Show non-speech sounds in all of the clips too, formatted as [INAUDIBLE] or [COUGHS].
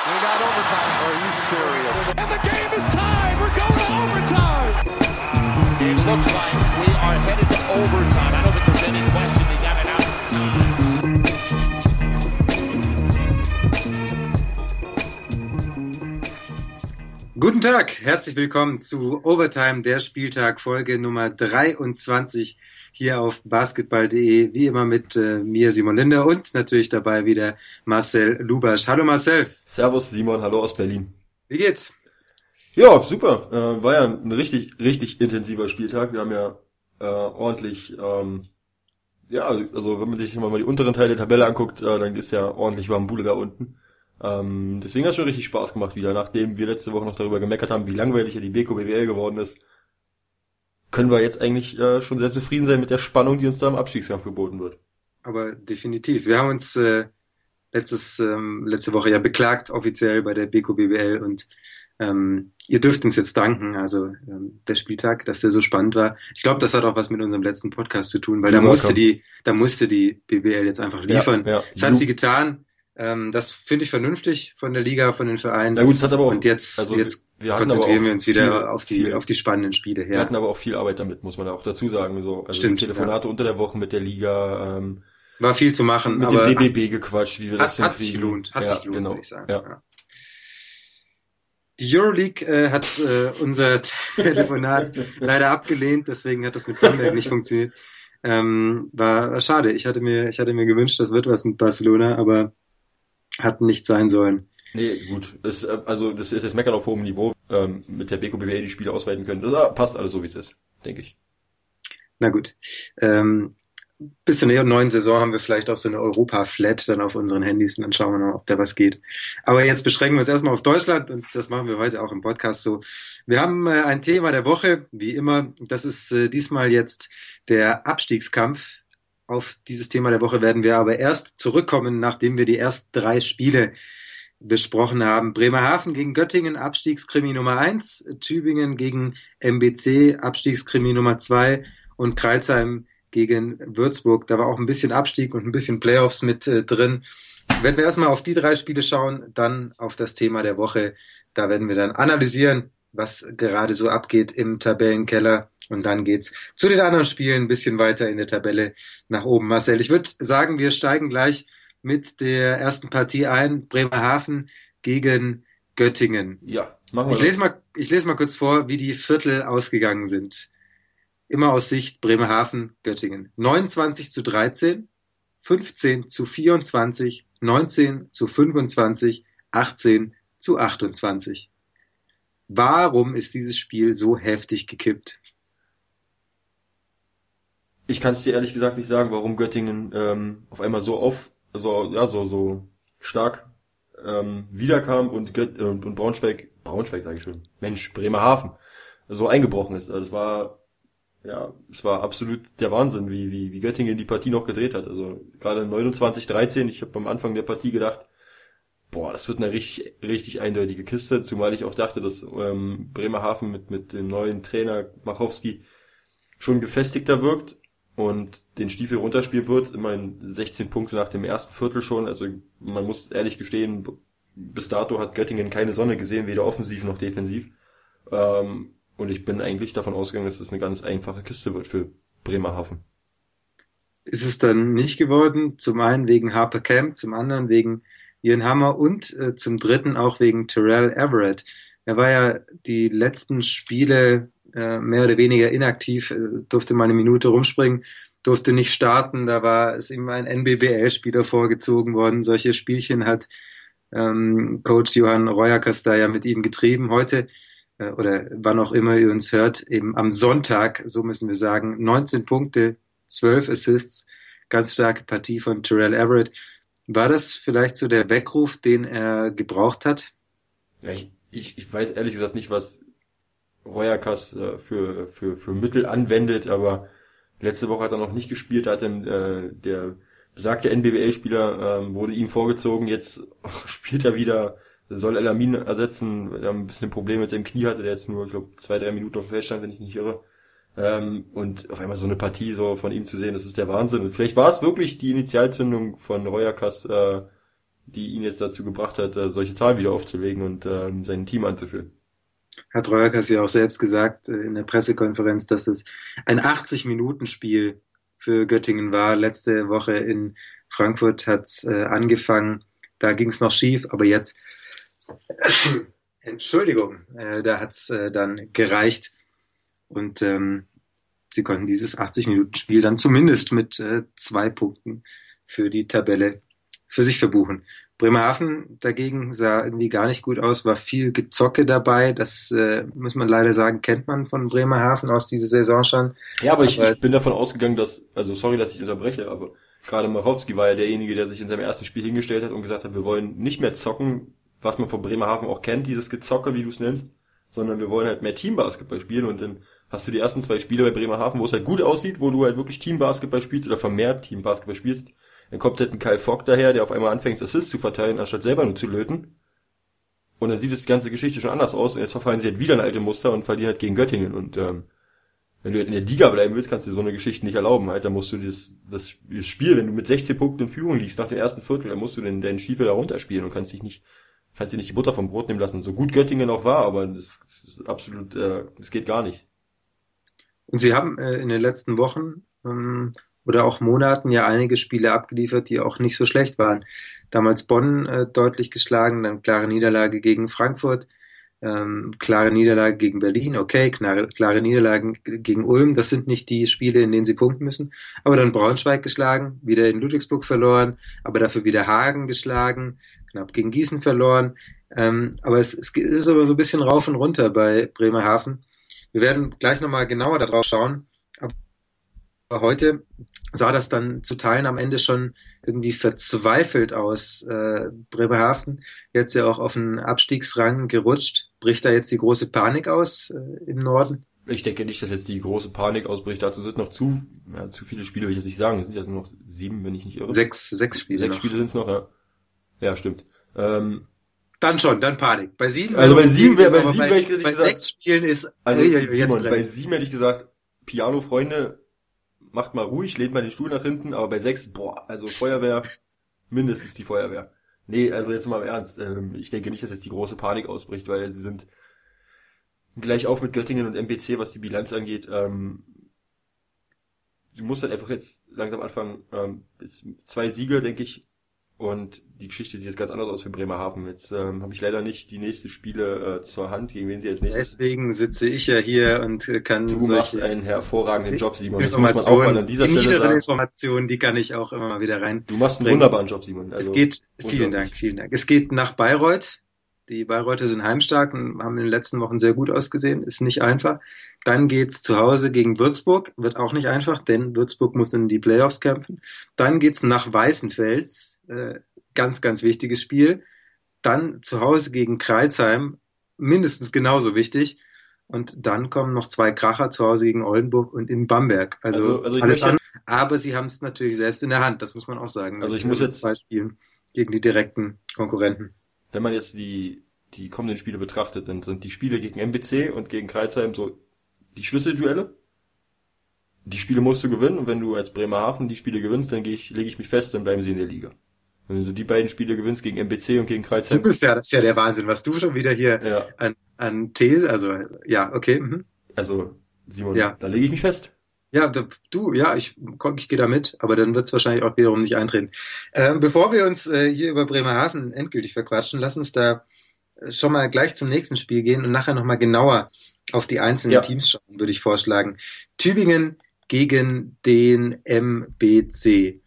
We got overtime. Are you serious? And the game is tied. We're going to overtime. It looks like we are headed to overtime. I don't think there's any question they got it out Guten Tag, herzlich willkommen zu Overtime, der Spieltag, Folge Nummer 23 hier auf basketball.de, wie immer mit äh, mir Simon Linde und natürlich dabei wieder Marcel Lubasch. Hallo Marcel. Servus Simon, hallo aus Berlin. Wie geht's? Ja, super. Äh, war ja ein richtig, richtig intensiver Spieltag. Wir haben ja äh, ordentlich, ähm, ja, also wenn man sich mal die unteren Teile der Tabelle anguckt, äh, dann ist ja ordentlich warm Bundesliga unten. Ähm, deswegen hat es schon richtig Spaß gemacht wieder, nachdem wir letzte Woche noch darüber gemeckert haben, wie langweilig ja die Beko BWL geworden ist können wir jetzt eigentlich äh, schon sehr zufrieden sein mit der Spannung, die uns da im Abstiegskampf geboten wird. Aber definitiv. Wir haben uns äh, letztes, ähm, letzte Woche ja beklagt, offiziell bei der Beko BBL und ähm, ihr dürft uns jetzt danken, also ähm, der Spieltag, dass der so spannend war. Ich glaube, das hat auch was mit unserem letzten Podcast zu tun, weil da musste die, da musste die BBL jetzt einfach liefern. Ja, ja. Das hat sie getan. Ähm, das finde ich vernünftig von der Liga, von den Vereinen. Na gut, es hat aber auch, und jetzt, also jetzt wir konzentrieren wir uns wieder viel, auf die viel, auf die spannenden Spiele. Ja. Wir hatten aber auch viel Arbeit damit, muss man auch dazu sagen. So, also Stimmt, Telefonate ja. unter der Woche mit der Liga. Ähm, War viel zu machen. Mit aber dem DBB gequatscht, wie wir hat, das hinkriegen. Hat sich gelohnt, hat ja, sich gelohnt, genau. würde ich sagen. Ja. Ja. Die Euroleague äh, hat äh, unser [LAUGHS] Telefonat leider abgelehnt, deswegen hat das mit Bamberg nicht funktioniert. Ähm, war, war schade. Ich hatte mir, ich hatte mir gewünscht, das wird was mit Barcelona, aber hat nicht sein sollen. Nee, gut. Das, äh, also das ist jetzt Meckern auf hohem Niveau. Ähm, mit der BKBWL die Spiele ausweiten können. Das ah, passt alles so, wie es ist, denke ich. Na gut. Ähm, bis zur neuen Saison haben wir vielleicht auch so eine Europa-Flat dann auf unseren Handys und dann schauen wir mal, ob da was geht. Aber jetzt beschränken wir uns erstmal auf Deutschland und das machen wir heute auch im Podcast so. Wir haben äh, ein Thema der Woche, wie immer. Das ist äh, diesmal jetzt der Abstiegskampf. Auf dieses Thema der Woche werden wir aber erst zurückkommen, nachdem wir die ersten drei Spiele besprochen haben. Bremerhaven gegen Göttingen, Abstiegskrimi Nummer eins, Tübingen gegen MBC, Abstiegskrimi Nummer zwei und Kreuzheim gegen Würzburg. Da war auch ein bisschen Abstieg und ein bisschen Playoffs mit äh, drin. Wenn wir erstmal auf die drei Spiele schauen, dann auf das Thema der Woche. Da werden wir dann analysieren, was gerade so abgeht im Tabellenkeller. Und dann geht's zu den anderen Spielen ein bisschen weiter in der Tabelle nach oben. Marcel, ich würde sagen, wir steigen gleich mit der ersten Partie ein. Bremerhaven gegen Göttingen. Ja, machen wir ich lese mal, ich lese mal kurz vor, wie die Viertel ausgegangen sind. Immer aus Sicht Bremerhaven, Göttingen. 29 zu 13, 15 zu 24, 19 zu 25, 18 zu 28. Warum ist dieses Spiel so heftig gekippt? Ich kann es dir ehrlich gesagt nicht sagen, warum Göttingen ähm, auf einmal so auf so, ja, so, so stark ähm, wiederkam und, Gött äh, und Braunschweig, Braunschweig sage ich schon, Mensch, Bremerhaven, so eingebrochen ist. Also es war, ja, es war absolut der Wahnsinn, wie, wie, wie Göttingen die Partie noch gedreht hat. Also gerade 29-13, ich habe am Anfang der Partie gedacht, boah, das wird eine richtig, richtig eindeutige Kiste, zumal ich auch dachte, dass ähm, Bremerhaven mit, mit dem neuen Trainer Machowski schon gefestigter wirkt und den Stiefel runterspielt wird, immerhin 16 Punkte nach dem ersten Viertel schon. Also man muss ehrlich gestehen, bis dato hat Göttingen keine Sonne gesehen, weder offensiv noch defensiv. Ähm, und ich bin eigentlich davon ausgegangen, dass das eine ganz einfache Kiste wird für Bremerhaven. Ist es dann nicht geworden, zum einen wegen Harper Camp, zum anderen wegen Ian Hammer und äh, zum dritten auch wegen Terrell Everett. Er war ja die letzten Spiele äh, mehr oder weniger inaktiv, äh, durfte mal eine Minute rumspringen, durfte nicht starten, da war es ihm ein NBBL-Spieler vorgezogen worden. Solche Spielchen hat ähm, Coach Johann Reuerkas da ja mit ihm getrieben. Heute äh, oder wann auch immer ihr uns hört, eben am Sonntag, so müssen wir sagen, 19 Punkte, 12 Assists, ganz starke Partie von Terrell Everett. War das vielleicht so der Weckruf, den er gebraucht hat? Ja, ich, ich, ich weiß ehrlich gesagt nicht, was Royakas äh, für, für, für Mittel anwendet, aber letzte Woche hat er noch nicht gespielt, hat dann äh, der besagte NBBL-Spieler ähm, wurde ihm vorgezogen, jetzt [LAUGHS] spielt er wieder, soll Elamin ersetzen, er ein bisschen Probleme mit seinem Knie hatte, der jetzt nur, ich glaube, zwei, drei Minuten auf dem Feld stand, wenn ich nicht irre. Ähm, und auf einmal so eine Partie so von ihm zu sehen, das ist der Wahnsinn. Und vielleicht war es wirklich die Initialzündung von Royakas, äh, die ihn jetzt dazu gebracht hat, äh, solche Zahlen wieder aufzulegen und ähm, sein Team anzuführen. Hat Reuerkers ja auch selbst gesagt äh, in der Pressekonferenz, dass es ein 80-Minuten-Spiel für Göttingen war. Letzte Woche in Frankfurt hat's äh, angefangen, da ging's noch schief, aber jetzt, [COUGHS] Entschuldigung, äh, da hat's äh, dann gereicht und ähm, sie konnten dieses 80-Minuten-Spiel dann zumindest mit äh, zwei Punkten für die Tabelle für sich verbuchen. Bremerhaven dagegen sah irgendwie gar nicht gut aus, war viel Gezocke dabei. Das äh, muss man leider sagen, kennt man von Bremerhaven aus dieser Saison schon. Ja, aber, aber ich, ich bin davon ausgegangen, dass, also sorry, dass ich unterbreche, aber gerade Machowski war ja derjenige, der sich in seinem ersten Spiel hingestellt hat und gesagt hat, wir wollen nicht mehr zocken, was man von Bremerhaven auch kennt, dieses Gezocke, wie du es nennst, sondern wir wollen halt mehr Teambasketball spielen und dann hast du die ersten zwei Spiele bei Bremerhaven, wo es halt gut aussieht, wo du halt wirklich Teambasketball spielst oder vermehrt Teambasketball spielst, dann kommt halt ein Kyle Fogg daher, der auf einmal anfängt, Assists zu verteilen, anstatt selber nur zu löten. Und dann sieht die ganze Geschichte schon anders aus und jetzt verfallen sie halt wieder in alte Muster und verlieren halt gegen Göttingen und ähm, wenn du halt in der Liga bleiben willst, kannst du dir so eine Geschichte nicht erlauben. Halt, dann musst du das, das, das Spiel, wenn du mit 16 Punkten in Führung liegst nach dem ersten Viertel, dann musst du den, deinen Stiefel da runterspielen und kannst dich nicht, kannst dir nicht die Butter vom Brot nehmen lassen. So gut Göttingen auch war, aber das, das ist absolut, äh, das geht gar nicht. Und sie haben äh, in den letzten Wochen ähm, oder auch Monaten ja einige Spiele abgeliefert, die auch nicht so schlecht waren. Damals Bonn äh, deutlich geschlagen, dann klare Niederlage gegen Frankfurt, ähm, klare Niederlage gegen Berlin, okay, klare, klare Niederlagen gegen Ulm, das sind nicht die Spiele, in denen sie punkten müssen. Aber dann Braunschweig geschlagen, wieder in Ludwigsburg verloren, aber dafür wieder Hagen geschlagen, knapp gegen Gießen verloren. Ähm, aber es, es ist aber so ein bisschen rauf und runter bei Bremerhaven. Wir werden gleich nochmal genauer darauf schauen. Aber heute sah das dann zu Teilen am Ende schon irgendwie verzweifelt aus. Äh, Bremerhaven jetzt ja auch auf den Abstiegsrang gerutscht. Bricht da jetzt die große Panik aus äh, im Norden? Ich denke nicht, dass jetzt die große Panik ausbricht. Dazu sind noch zu, ja, zu viele Spiele, will ich jetzt nicht sagen. Es sind ja nur noch sieben, wenn ich nicht irre. Sechs, sechs Spiele. Sechs noch. Spiele sind es noch, ja. Ja, stimmt. Ähm, dann schon, dann Panik. Bei sieben. Also bei sieben wäre bei sieben wäre ich bei gesagt, sechs Spielen ist. Also Simon, bei sieben hätte ich gesagt, Piano Freunde, macht mal ruhig, lehnt mal den Stuhl nach hinten, aber bei sechs, boah, also Feuerwehr, mindestens die Feuerwehr. Nee, also jetzt mal im Ernst, ähm, ich denke nicht, dass jetzt die große Panik ausbricht, weil sie sind gleich auf mit Göttingen und MPC, was die Bilanz angeht. Ähm, du musst halt einfach jetzt langsam anfangen, ähm, zwei Siege, denke ich, und die Geschichte sieht jetzt ganz anders aus für Bremerhaven. Jetzt ähm, habe ich leider nicht die nächsten Spiele äh, zur Hand, gegen wen sie als nächstes. Deswegen sitze ich ja hier und äh, kann. Du machst einen hervorragenden Job, Simon. Das muss man auch mal an dieser die Stelle sagen. Informationen, die kann ich auch immer mal wieder rein. Du machst einen wunderbaren Job, Simon. Also, es geht, vielen Dank, vielen Dank. Es geht nach Bayreuth. Die Bayreuther sind heimstark und haben in den letzten Wochen sehr gut ausgesehen. Ist nicht einfach. Dann geht's zu Hause gegen Würzburg. Wird auch nicht einfach, denn Würzburg muss in die Playoffs kämpfen. Dann geht's nach Weißenfels. Äh, ganz, ganz wichtiges Spiel. Dann zu Hause gegen Kreilsheim, mindestens genauso wichtig. Und dann kommen noch zwei Kracher zu Hause gegen Oldenburg und in Bamberg. Also, also, also alles an. Aber sie haben es natürlich selbst in der Hand, das muss man auch sagen. Also ich muss jetzt zwei Spielen gegen die direkten Konkurrenten. Wenn man jetzt die, die kommenden Spiele betrachtet, dann sind die Spiele gegen MBC und gegen Kreilsheim so die Schlüsselduelle. Die Spiele musst du gewinnen und wenn du als Bremerhaven die Spiele gewinnst, dann gehe ich, lege ich mich fest, dann bleiben sie in der Liga. Wenn du die beiden Spiele gewinnst gegen MBC und gegen Kreuzheim. Du bist ja, das ist ja der Wahnsinn, was du schon wieder hier ja. an, an These, also, ja, okay. Mhm. Also, Simon, ja. da lege ich mich fest. Ja, du, ja, ich, komm, ich gehe da mit, aber dann wird es wahrscheinlich auch wiederum nicht eintreten. Ähm, bevor wir uns äh, hier über Bremerhaven endgültig verquatschen, lass uns da äh, schon mal gleich zum nächsten Spiel gehen und nachher nochmal genauer auf die einzelnen ja. Teams schauen, würde ich vorschlagen. Tübingen gegen den MBC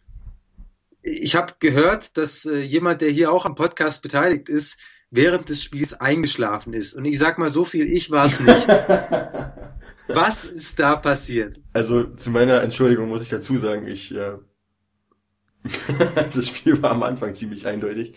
ich habe gehört, dass äh, jemand, der hier auch am Podcast beteiligt ist, während des Spiels eingeschlafen ist. Und ich sag mal so viel, ich war es nicht. [LAUGHS] Was ist da passiert? Also zu meiner Entschuldigung muss ich dazu sagen, ich äh, [LAUGHS] das Spiel war am Anfang ziemlich eindeutig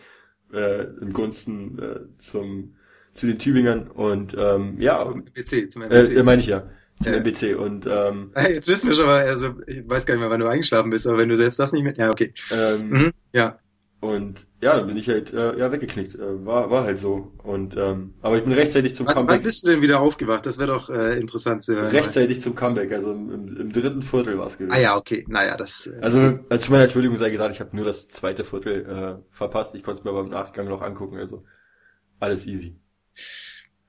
äh, im Gunsten äh, zum zu den Tübingern und ähm, ja zum PC, zum MBC. Äh, meine ich ja zum ja. MBC und ähm, [LAUGHS] jetzt wissen wir schon mal, also ich weiß gar nicht mehr, wann du eingeschlafen bist, aber wenn du selbst das nicht mehr, ja okay, ähm, mhm, ja. Und ja, dann bin ich halt äh, ja weggeknickt. Äh, war war halt so. Und ähm, aber ich bin rechtzeitig zum Wann, wann Comeback. bist du denn wieder aufgewacht? Das wäre doch äh, interessant zu hören. Rechtzeitig zum Comeback, also im, im, dritten Viertel war es gewesen. Ah ja, okay. Naja, das. Äh, Also, also zu meiner Entschuldigung sei gesagt, ich habe nur das zweite Viertel äh, verpasst. Ich konnte es mir aber im Nachgang noch angucken, also alles easy.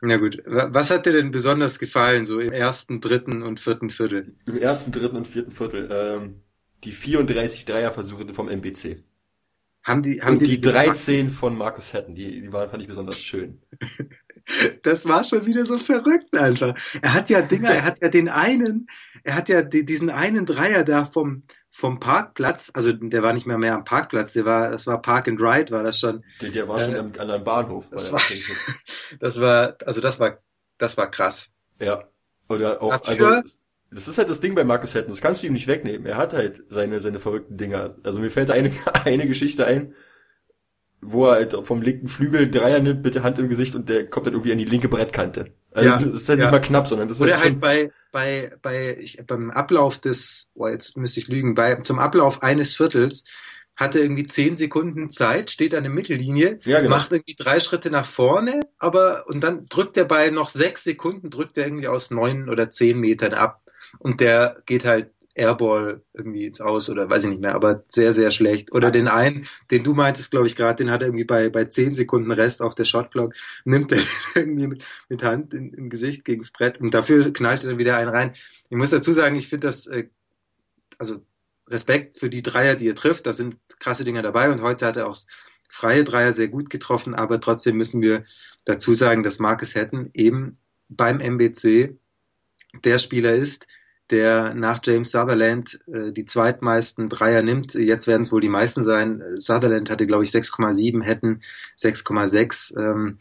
na gut. Wa- Was hat dir denn besonders gefallen, so im ersten, dritten und vierten Viertel? Im ersten, dritten und vierten Viertel ähm, die 34 Dreierversuche vom MBC. Haben die, haben Und die dich 13 von Marcus Hatton, die, die waren, fand ich besonders schön. [LAUGHS] Das war schon wieder so verrückt einfach. Er hat ja Dinger, er hat ja den einen, er hat ja die, diesen einen Dreier da vom, vom Parkplatz, also der war nicht mehr mehr am Parkplatz, der war, das war Park and Ride, war das schon. Der, der war Äh, schon am, an einem Bahnhof. das war [LAUGHS] Das war, also das war, das war krass. ja. Oder auch, Dafür- also, das ist halt das Ding bei Marcus Hatton, das kannst du ihm nicht wegnehmen. Er hat halt seine, seine verrückten Dinger. Also mir fällt eine, [LAUGHS] eine Geschichte ein, wo er halt vom linken Flügel Dreier nimmt mit der Hand im Gesicht und der kommt dann irgendwie an die linke Brettkante. Also Ja, das ist halt ja. nicht mal knapp, sondern das ist Oder halt halt bei, bei, bei, ich, beim Ablauf des, oh, jetzt müsste ich lügen, bei, zum Ablauf eines Viertels hat er irgendwie zehn Sekunden Zeit, steht an der Mittellinie, Ja, genau. macht irgendwie drei Schritte nach vorne, aber, und dann drückt er bei noch sechs Sekunden, drückt er irgendwie aus neun oder zehn Metern ab. Und der geht halt Airball irgendwie ins Aus oder weiß ich nicht mehr, aber sehr, sehr schlecht. Oder den einen, den du meintest, glaube ich, gerade, den hat er irgendwie bei, bei zehn Sekunden Rest auf der Shotclock, nimmt er [LAUGHS] irgendwie mit, mit Hand in, im Gesicht gegens Brett und dafür knallt er dann wieder einen rein. Ich muss dazu sagen, ich finde das, äh, also Respekt für die Dreier, die er trifft, da sind krasse Dinger dabei und heute hat er auch freie Dreier sehr gut getroffen, aber trotzdem müssen wir dazu sagen, dass Marcus Hatton eben beim MBC der Spieler ist, der nach James Sutherland äh, die zweitmeisten Dreier nimmt. Jetzt werden es wohl die meisten sein. Sutherland hatte, glaube ich, 6,7, Hatton 6,6. Ähm,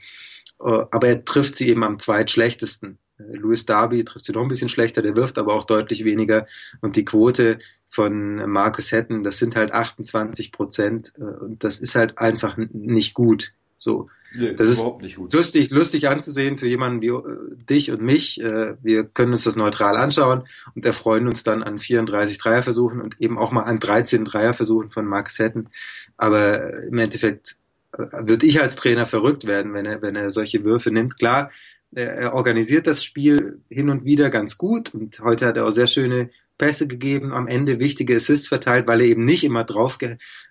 äh, aber er trifft sie eben am zweitschlechtesten. Äh, Louis Darby trifft sie noch ein bisschen schlechter, der wirft aber auch deutlich weniger. Und die Quote von Marcus Hatton, das sind halt 28 Prozent. Äh, und das ist halt einfach nicht gut. So nee, das ist- überhaupt nicht gut. lustig, lustig anzusehen für jemanden wie äh, dich und mich. Äh, wir können uns das neutral anschauen und erfreuen uns dann an 34 Dreierversuchen und eben auch mal an 13 Dreierversuchen von Max Hatton. Aber im Endeffekt äh, würde ich als Trainer verrückt werden, wenn er, wenn er solche Würfe nimmt. Klar, er, er organisiert das Spiel hin und wieder ganz gut und heute hat er auch sehr schöne Pässe gegeben, am Ende wichtige Assists verteilt, weil er eben nicht immer drauf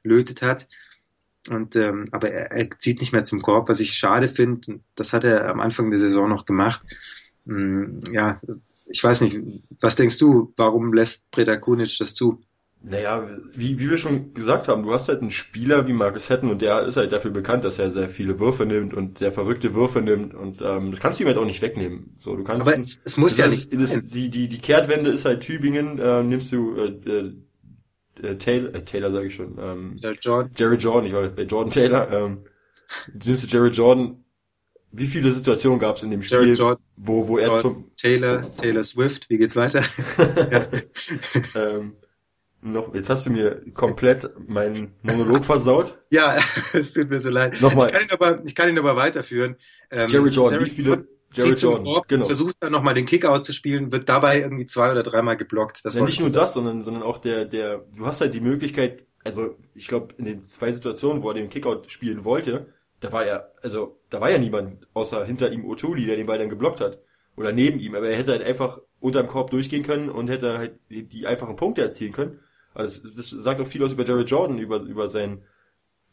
gelötet hat. Und ähm, aber er, er zieht nicht mehr zum Korb, was ich schade finde. Das hat er am Anfang der Saison noch gemacht. Hm, ja, ich weiß nicht. Was denkst du? Warum lässt Preda Kunic das zu? Naja, wie, wie wir schon gesagt haben, du hast halt einen Spieler wie Marcus Hatton und der ist halt dafür bekannt, dass er sehr viele Würfe nimmt und sehr verrückte Würfe nimmt und ähm, das kannst du ihm halt auch nicht wegnehmen. So, du kannst Aber es, es muss ja nicht. das, die, die, die Kehrtwende ist halt Tübingen, äh, nimmst du äh, äh, äh, Taylor, äh, Taylor sage ich schon, ähm, Jordan, Jerry Jordan, ich war jetzt bei Jordan Taylor, ähm, du nimmst du Jerry Jordan, wie viele Situationen gab es in dem Spiel, Jerry Jordan, wo, wo er Jordan. zum Taylor, Taylor Swift. Wie geht's weiter? [LAUGHS] ähm, noch, jetzt hast du mir komplett meinen Monolog versaut. ja, [LAUGHS] es tut mir so leid. Nochmal. Ich kann ihn aber, ich kann ihn aber weiterführen. Ähm, Jerry Jordan, wie viele Jerry zieht zum Jordan, Korb, genau. versucht dann nochmal den Kickout zu spielen, wird dabei irgendwie zwei oder dreimal geblockt. Das Ja, nicht ich nur das, sondern, sondern auch der, der, du hast halt die Möglichkeit, also ich glaube, in den zwei Situationen, wo er den Kickout spielen wollte, da war er, also da war ja niemand außer hinter ihm Otuli, der den Ball dann geblockt hat. Oder neben ihm, aber er hätte halt einfach unterm Korb durchgehen können und hätte halt die, einfachen Punkte erzielen können. Also das, das sagt auch viel aus über Jared Jordan, über, über sein,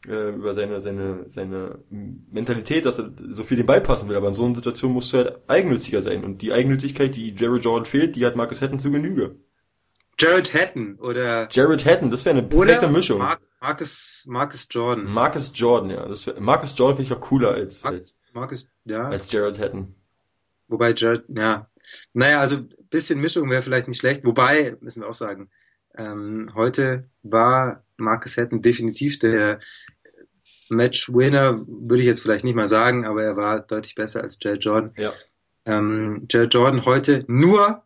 äh, über seine, seine, seine Mentalität, dass er so viel den Ball passen will. Aber in so einer Situation musst du halt eigennütziger sein. Und die Eigennützigkeit, die Jared Jordan fehlt, die hat Marcus Hatton zu Genüge. Jared Hatton oder Jared Hatton, das wäre eine perfekte Mischung. Mar Marcus, Marcus Jordan. Marcus Jordan, ja. Das wär, Marcus Jordan finde ich auch cooler als, als, Marcus, Marcus, ja. als Jared Hatton. Wobei Jared, ja. Naja, also bisschen Mischung wäre vielleicht nicht schlecht. Wobei, müssen wir auch sagen, ähm, heute war Marcus Hatton definitiv der Matchwinner, würde ich jetzt vielleicht nicht mal sagen, aber er war deutlich besser als Jared Jordan. Ja. Ähm, Jared Jordan heute nur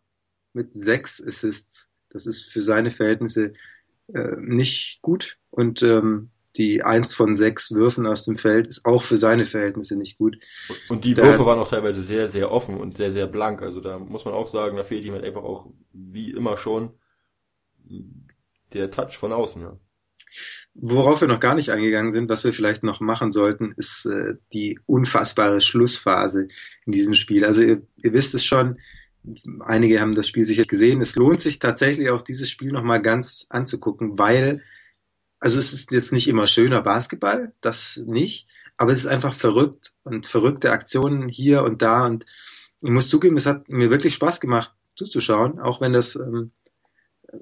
mit sechs Assists. Das ist für seine Verhältnisse äh, nicht gut. Und ähm, die eins von sechs Würfen aus dem Feld ist auch für seine Verhältnisse nicht gut. Und die Da- Würfe waren auch teilweise sehr, sehr offen und sehr, sehr blank. Also da muss man auch sagen, da fehlt ihm halt einfach auch, wie immer schon, der Touch von außen, ja. Worauf wir noch gar nicht eingegangen sind, was wir vielleicht noch machen sollten, ist äh, die unfassbare Schlussphase in diesem Spiel. Also ihr, ihr wisst es schon, einige haben das Spiel sicher gesehen. Es lohnt sich tatsächlich auch dieses Spiel nochmal ganz anzugucken, weil, also es ist jetzt nicht immer schöner Basketball, das nicht, aber es ist einfach verrückt und verrückte Aktionen hier und da und ich muss zugeben, es hat mir wirklich Spaß gemacht zuzuschauen, auch wenn das ähm,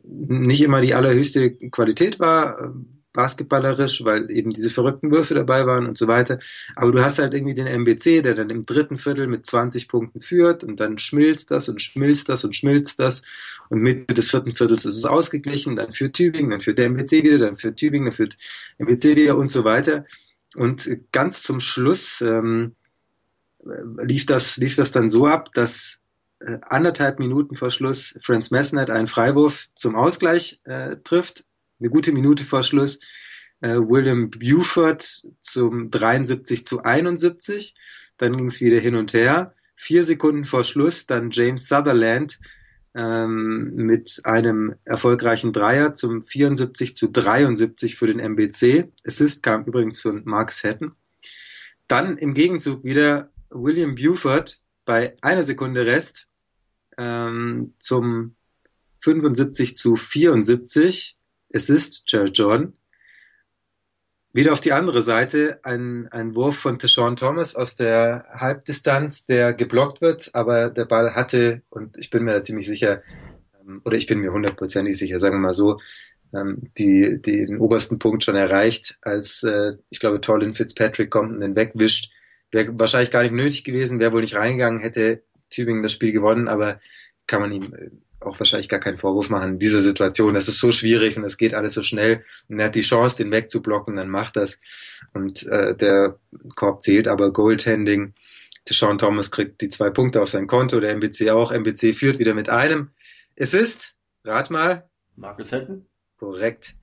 nicht immer die allerhöchste Qualität war. Ähm, basketballerisch, weil eben diese verrückten Würfe dabei waren und so weiter. Aber du hast halt irgendwie den MBC, der dann im dritten Viertel mit 20 Punkten führt und dann schmilzt das und schmilzt das und schmilzt das und Mitte des vierten Viertels ist es ausgeglichen, dann führt Tübingen, dann führt der MBC wieder, dann führt Tübingen, dann führt MBC wieder und so weiter. Und ganz zum Schluss ähm, lief das lief das dann so ab, dass äh, anderthalb Minuten vor Schluss Franz Messnet einen Freiwurf zum Ausgleich äh, trifft eine gute Minute vor Schluss äh, William Buford zum 73 zu 71. Dann ging es wieder hin und her. Vier Sekunden vor Schluss dann James Sutherland ähm, mit einem erfolgreichen Dreier zum 74 zu 73 für den MBC. Assist kam übrigens von Mark Hatton. Dann im Gegenzug wieder William Buford bei einer Sekunde Rest ähm, zum 75 zu 74 es ist Jared Jordan. Wieder auf die andere Seite ein, ein Wurf von Tashawn Thomas aus der Halbdistanz, der geblockt wird, aber der Ball hatte, und ich bin mir da ziemlich sicher, ähm, oder ich bin mir hundertprozentig sicher, sagen wir mal so, ähm, die, die den obersten Punkt schon erreicht, als äh, ich glaube Torlin Fitzpatrick kommt und den wegwischt. Wäre wahrscheinlich gar nicht nötig gewesen, wäre wohl nicht reingegangen, hätte Tübingen das Spiel gewonnen, aber kann man ihm äh, auch wahrscheinlich gar keinen Vorwurf machen in dieser Situation. Das ist so schwierig und es geht alles so schnell und er hat die Chance, den wegzublocken, dann macht das. Und äh, der Korb zählt aber Goaltending. Sean Thomas kriegt die zwei Punkte auf sein Konto, der MBC auch. MBC führt wieder mit einem. Es ist, rat mal. Marcus Hatton? Korrekt.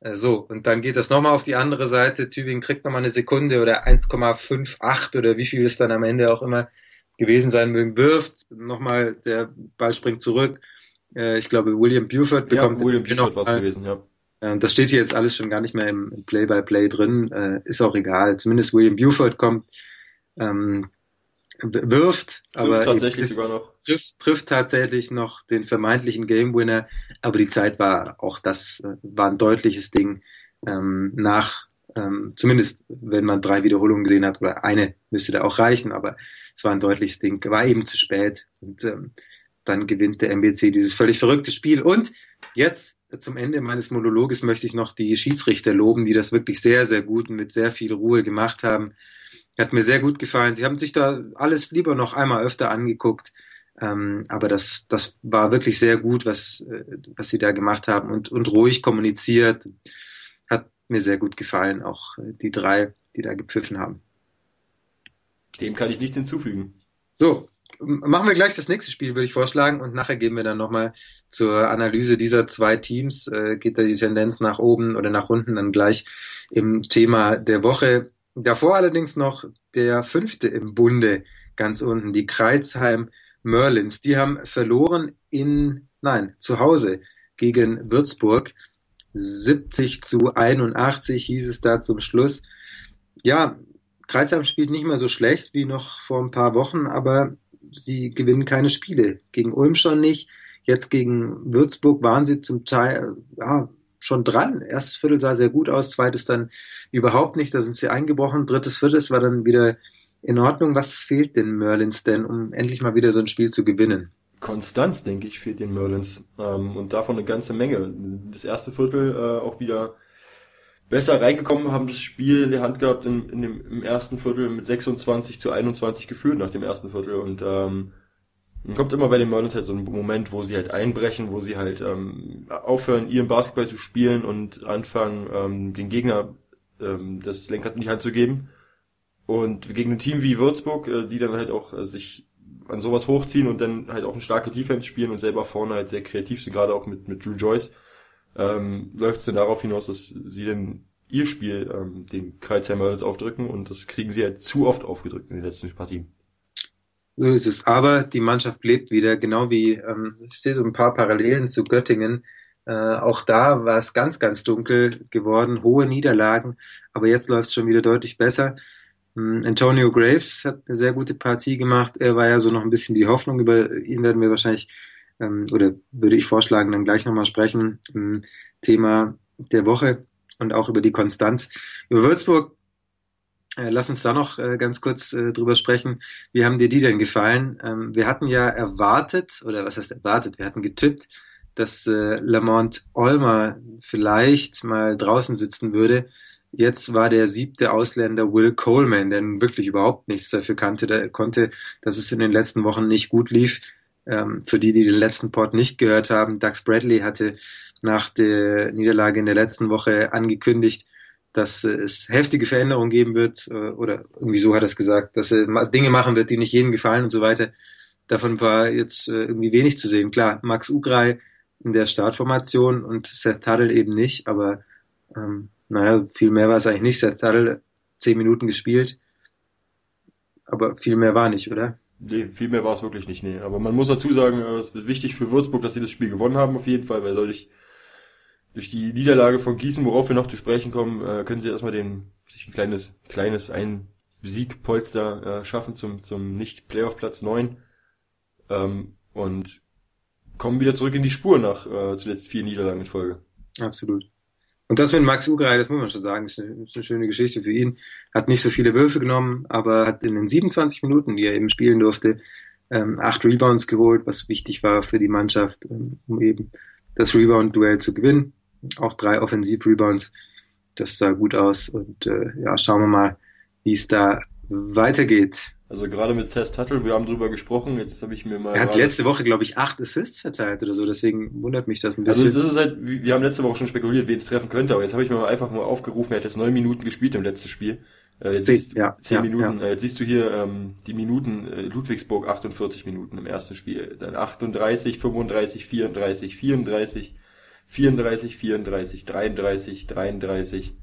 Äh, so, und dann geht das nochmal auf die andere Seite. Tübingen kriegt nochmal eine Sekunde oder 1,58 oder wie viel es dann am Ende auch immer gewesen sein mögen, wirft, nochmal, der Ball springt zurück. Äh, ich glaube, William Buford bekommt. Ja, William Buford war es gewesen, ja. Äh, das steht hier jetzt alles schon gar nicht mehr im Play-by-Play -play drin, äh, ist auch egal. Zumindest William Buford kommt, ähm, wirft, trifft aber tatsächlich ist, sogar noch. Trifft, trifft tatsächlich noch den vermeintlichen Game Winner, aber die Zeit war auch das äh, war ein deutliches Ding ähm, nach ähm, zumindest wenn man drei Wiederholungen gesehen hat oder eine müsste da auch reichen, aber es war ein deutliches Ding, war eben zu spät und ähm, dann gewinnt der MBC dieses völlig verrückte Spiel und jetzt zum Ende meines Monologes möchte ich noch die Schiedsrichter loben, die das wirklich sehr, sehr gut und mit sehr viel Ruhe gemacht haben. Hat mir sehr gut gefallen. Sie haben sich da alles lieber noch einmal öfter angeguckt. Ähm, aber das, das war wirklich sehr gut, was, äh, was sie da gemacht haben und, und ruhig kommuniziert. Hat mir sehr gut gefallen, auch äh, die drei, die da gepfiffen haben. Dem kann ich nichts hinzufügen. So, machen wir gleich das nächste Spiel, würde ich vorschlagen, und nachher gehen wir dann nochmal zur Analyse dieser zwei Teams. Äh, geht da die Tendenz nach oben oder nach unten dann gleich im Thema der Woche. Davor allerdings noch der fünfte im Bunde, ganz unten, die Kreuzheim Merlins. Die haben verloren in, nein, zu Hause gegen Würzburg. 70 zu 81 hieß es da zum Schluss. Ja, Kreuzheim spielt nicht mehr so schlecht wie noch vor ein paar Wochen, aber sie gewinnen keine Spiele. Gegen Ulm schon nicht. Jetzt gegen Würzburg waren sie zum Teil ja, schon dran. Erstes Viertel sah sehr gut aus, zweites dann überhaupt nicht. Da sind sie eingebrochen. Drittes Viertel war dann wieder in Ordnung. Was fehlt den Merlins denn, um endlich mal wieder so ein Spiel zu gewinnen? Konstanz, denke ich, fehlt den Merlins. Ähm, und davon eine ganze Menge. Das erste Viertel äh, auch wieder besser reingekommen, haben das Spiel in der Hand gehabt in, in dem, im ersten Viertel mit 26 zu 21 geführt nach dem ersten Viertel. Und ähm, kommt immer bei den Merlins halt so ein Moment, wo sie halt einbrechen, wo sie halt ähm, aufhören, ihren Basketball zu spielen und anfangen, ähm, den Gegner ähm, das Lenkrad in die Hand zu geben. Und gegen ein Team wie Würzburg, äh, die dann halt auch äh, sich an sowas hochziehen und dann halt auch eine starke Defense spielen und selber vorne halt sehr kreativ sind, gerade auch mit, mit Drew Joyce, ähm, läuft es dann darauf hinaus, dass sie dann ihr Spiel ähm, den Kreuzheimer Merlins aufdrücken und das kriegen sie halt zu oft aufgedrückt in den letzten Partien. So ist es. Aber die Mannschaft lebt wieder, genau wie, ähm, ich sehe so ein paar Parallelen zu Göttingen. Äh, auch da war es ganz, ganz dunkel geworden, hohe Niederlagen, aber jetzt läuft es schon wieder deutlich besser. Ähm, Antonio Graves hat eine sehr gute Partie gemacht. Er war ja so noch ein bisschen die Hoffnung. Über ihn werden wir wahrscheinlich, ähm, oder würde ich vorschlagen, dann gleich nochmal sprechen. Ähm, Thema der Woche und auch über die Konstanz. Über Würzburg, äh, lass uns da noch äh, ganz kurz äh, drüber sprechen. Wie haben dir die denn gefallen? Ähm, wir hatten ja erwartet, oder was heißt erwartet? Wir hatten getippt, dass äh, Lamont Olmer vielleicht mal draußen sitzen würde. Jetzt war der siebte Ausländer Will Coleman, der wirklich überhaupt nichts dafür kannte, der konnte, dass es in den letzten Wochen nicht gut lief. Ähm, für die, die den letzten Port nicht gehört haben, Doug Bradley hatte nach der Niederlage in der letzten Woche angekündigt, dass äh, es heftige Veränderungen geben wird, äh, oder irgendwie so hat er es gesagt, dass er Dinge machen wird, die nicht jedem gefallen und so weiter. Davon war jetzt äh, irgendwie wenig zu sehen. Klar, Max Ugrei in der Startformation und Seth Tuttle eben nicht, aber ähm, naja, viel mehr war es eigentlich nicht. Seth Tuttle zehn Minuten gespielt, aber viel mehr war nicht, oder? Nee, viel mehr war es wirklich nicht, nee. Aber man muss dazu sagen, es ist wichtig für Würzburg, dass sie das Spiel gewonnen haben, auf jeden Fall, weil dadurch durch die Niederlage von Gießen, worauf wir noch zu sprechen kommen, äh, können sie erstmal den sich ein kleines kleines ein Siegpolster äh, schaffen zum zum nicht Playoff Platz 9 ähm, und kommen wieder zurück in die Spur nach äh, zuletzt vier Niederlagen in Folge. Absolut. Und das mit Max Ugrei, das muss man schon sagen, ist eine, ist eine, schöne Geschichte für ihn. Hat nicht so viele Würfe genommen, aber hat in den 27 Minuten, die er eben spielen durfte, ähm, acht Rebounds geholt, was wichtig war für die Mannschaft, ähm, um eben das Rebound-Duell zu gewinnen. Auch drei Offensiv-Rebounds. Das sah gut aus und äh, ja, schauen wir mal, wie es da weitergeht. Also gerade mit Test Tuttle, wir haben drüber gesprochen, jetzt habe ich mir mal... Er hat letzte Woche, glaube ich, acht Assists verteilt oder so, deswegen wundert mich das ein bisschen. Also das ist halt, wir haben letzte Woche schon spekuliert, wen es treffen könnte, aber jetzt habe ich mir einfach mal aufgerufen, er hat jetzt neun Minuten gespielt im letzten Spiel. Äh, jetzt zehn, siehst, ja, zehn ja, Minuten, ja. Äh, jetzt siehst du hier ähm, die Minuten, äh, Ludwigsburg 48 Minuten im ersten Spiel, dann 38, 35, 34, 34, 34, 34, 33, 33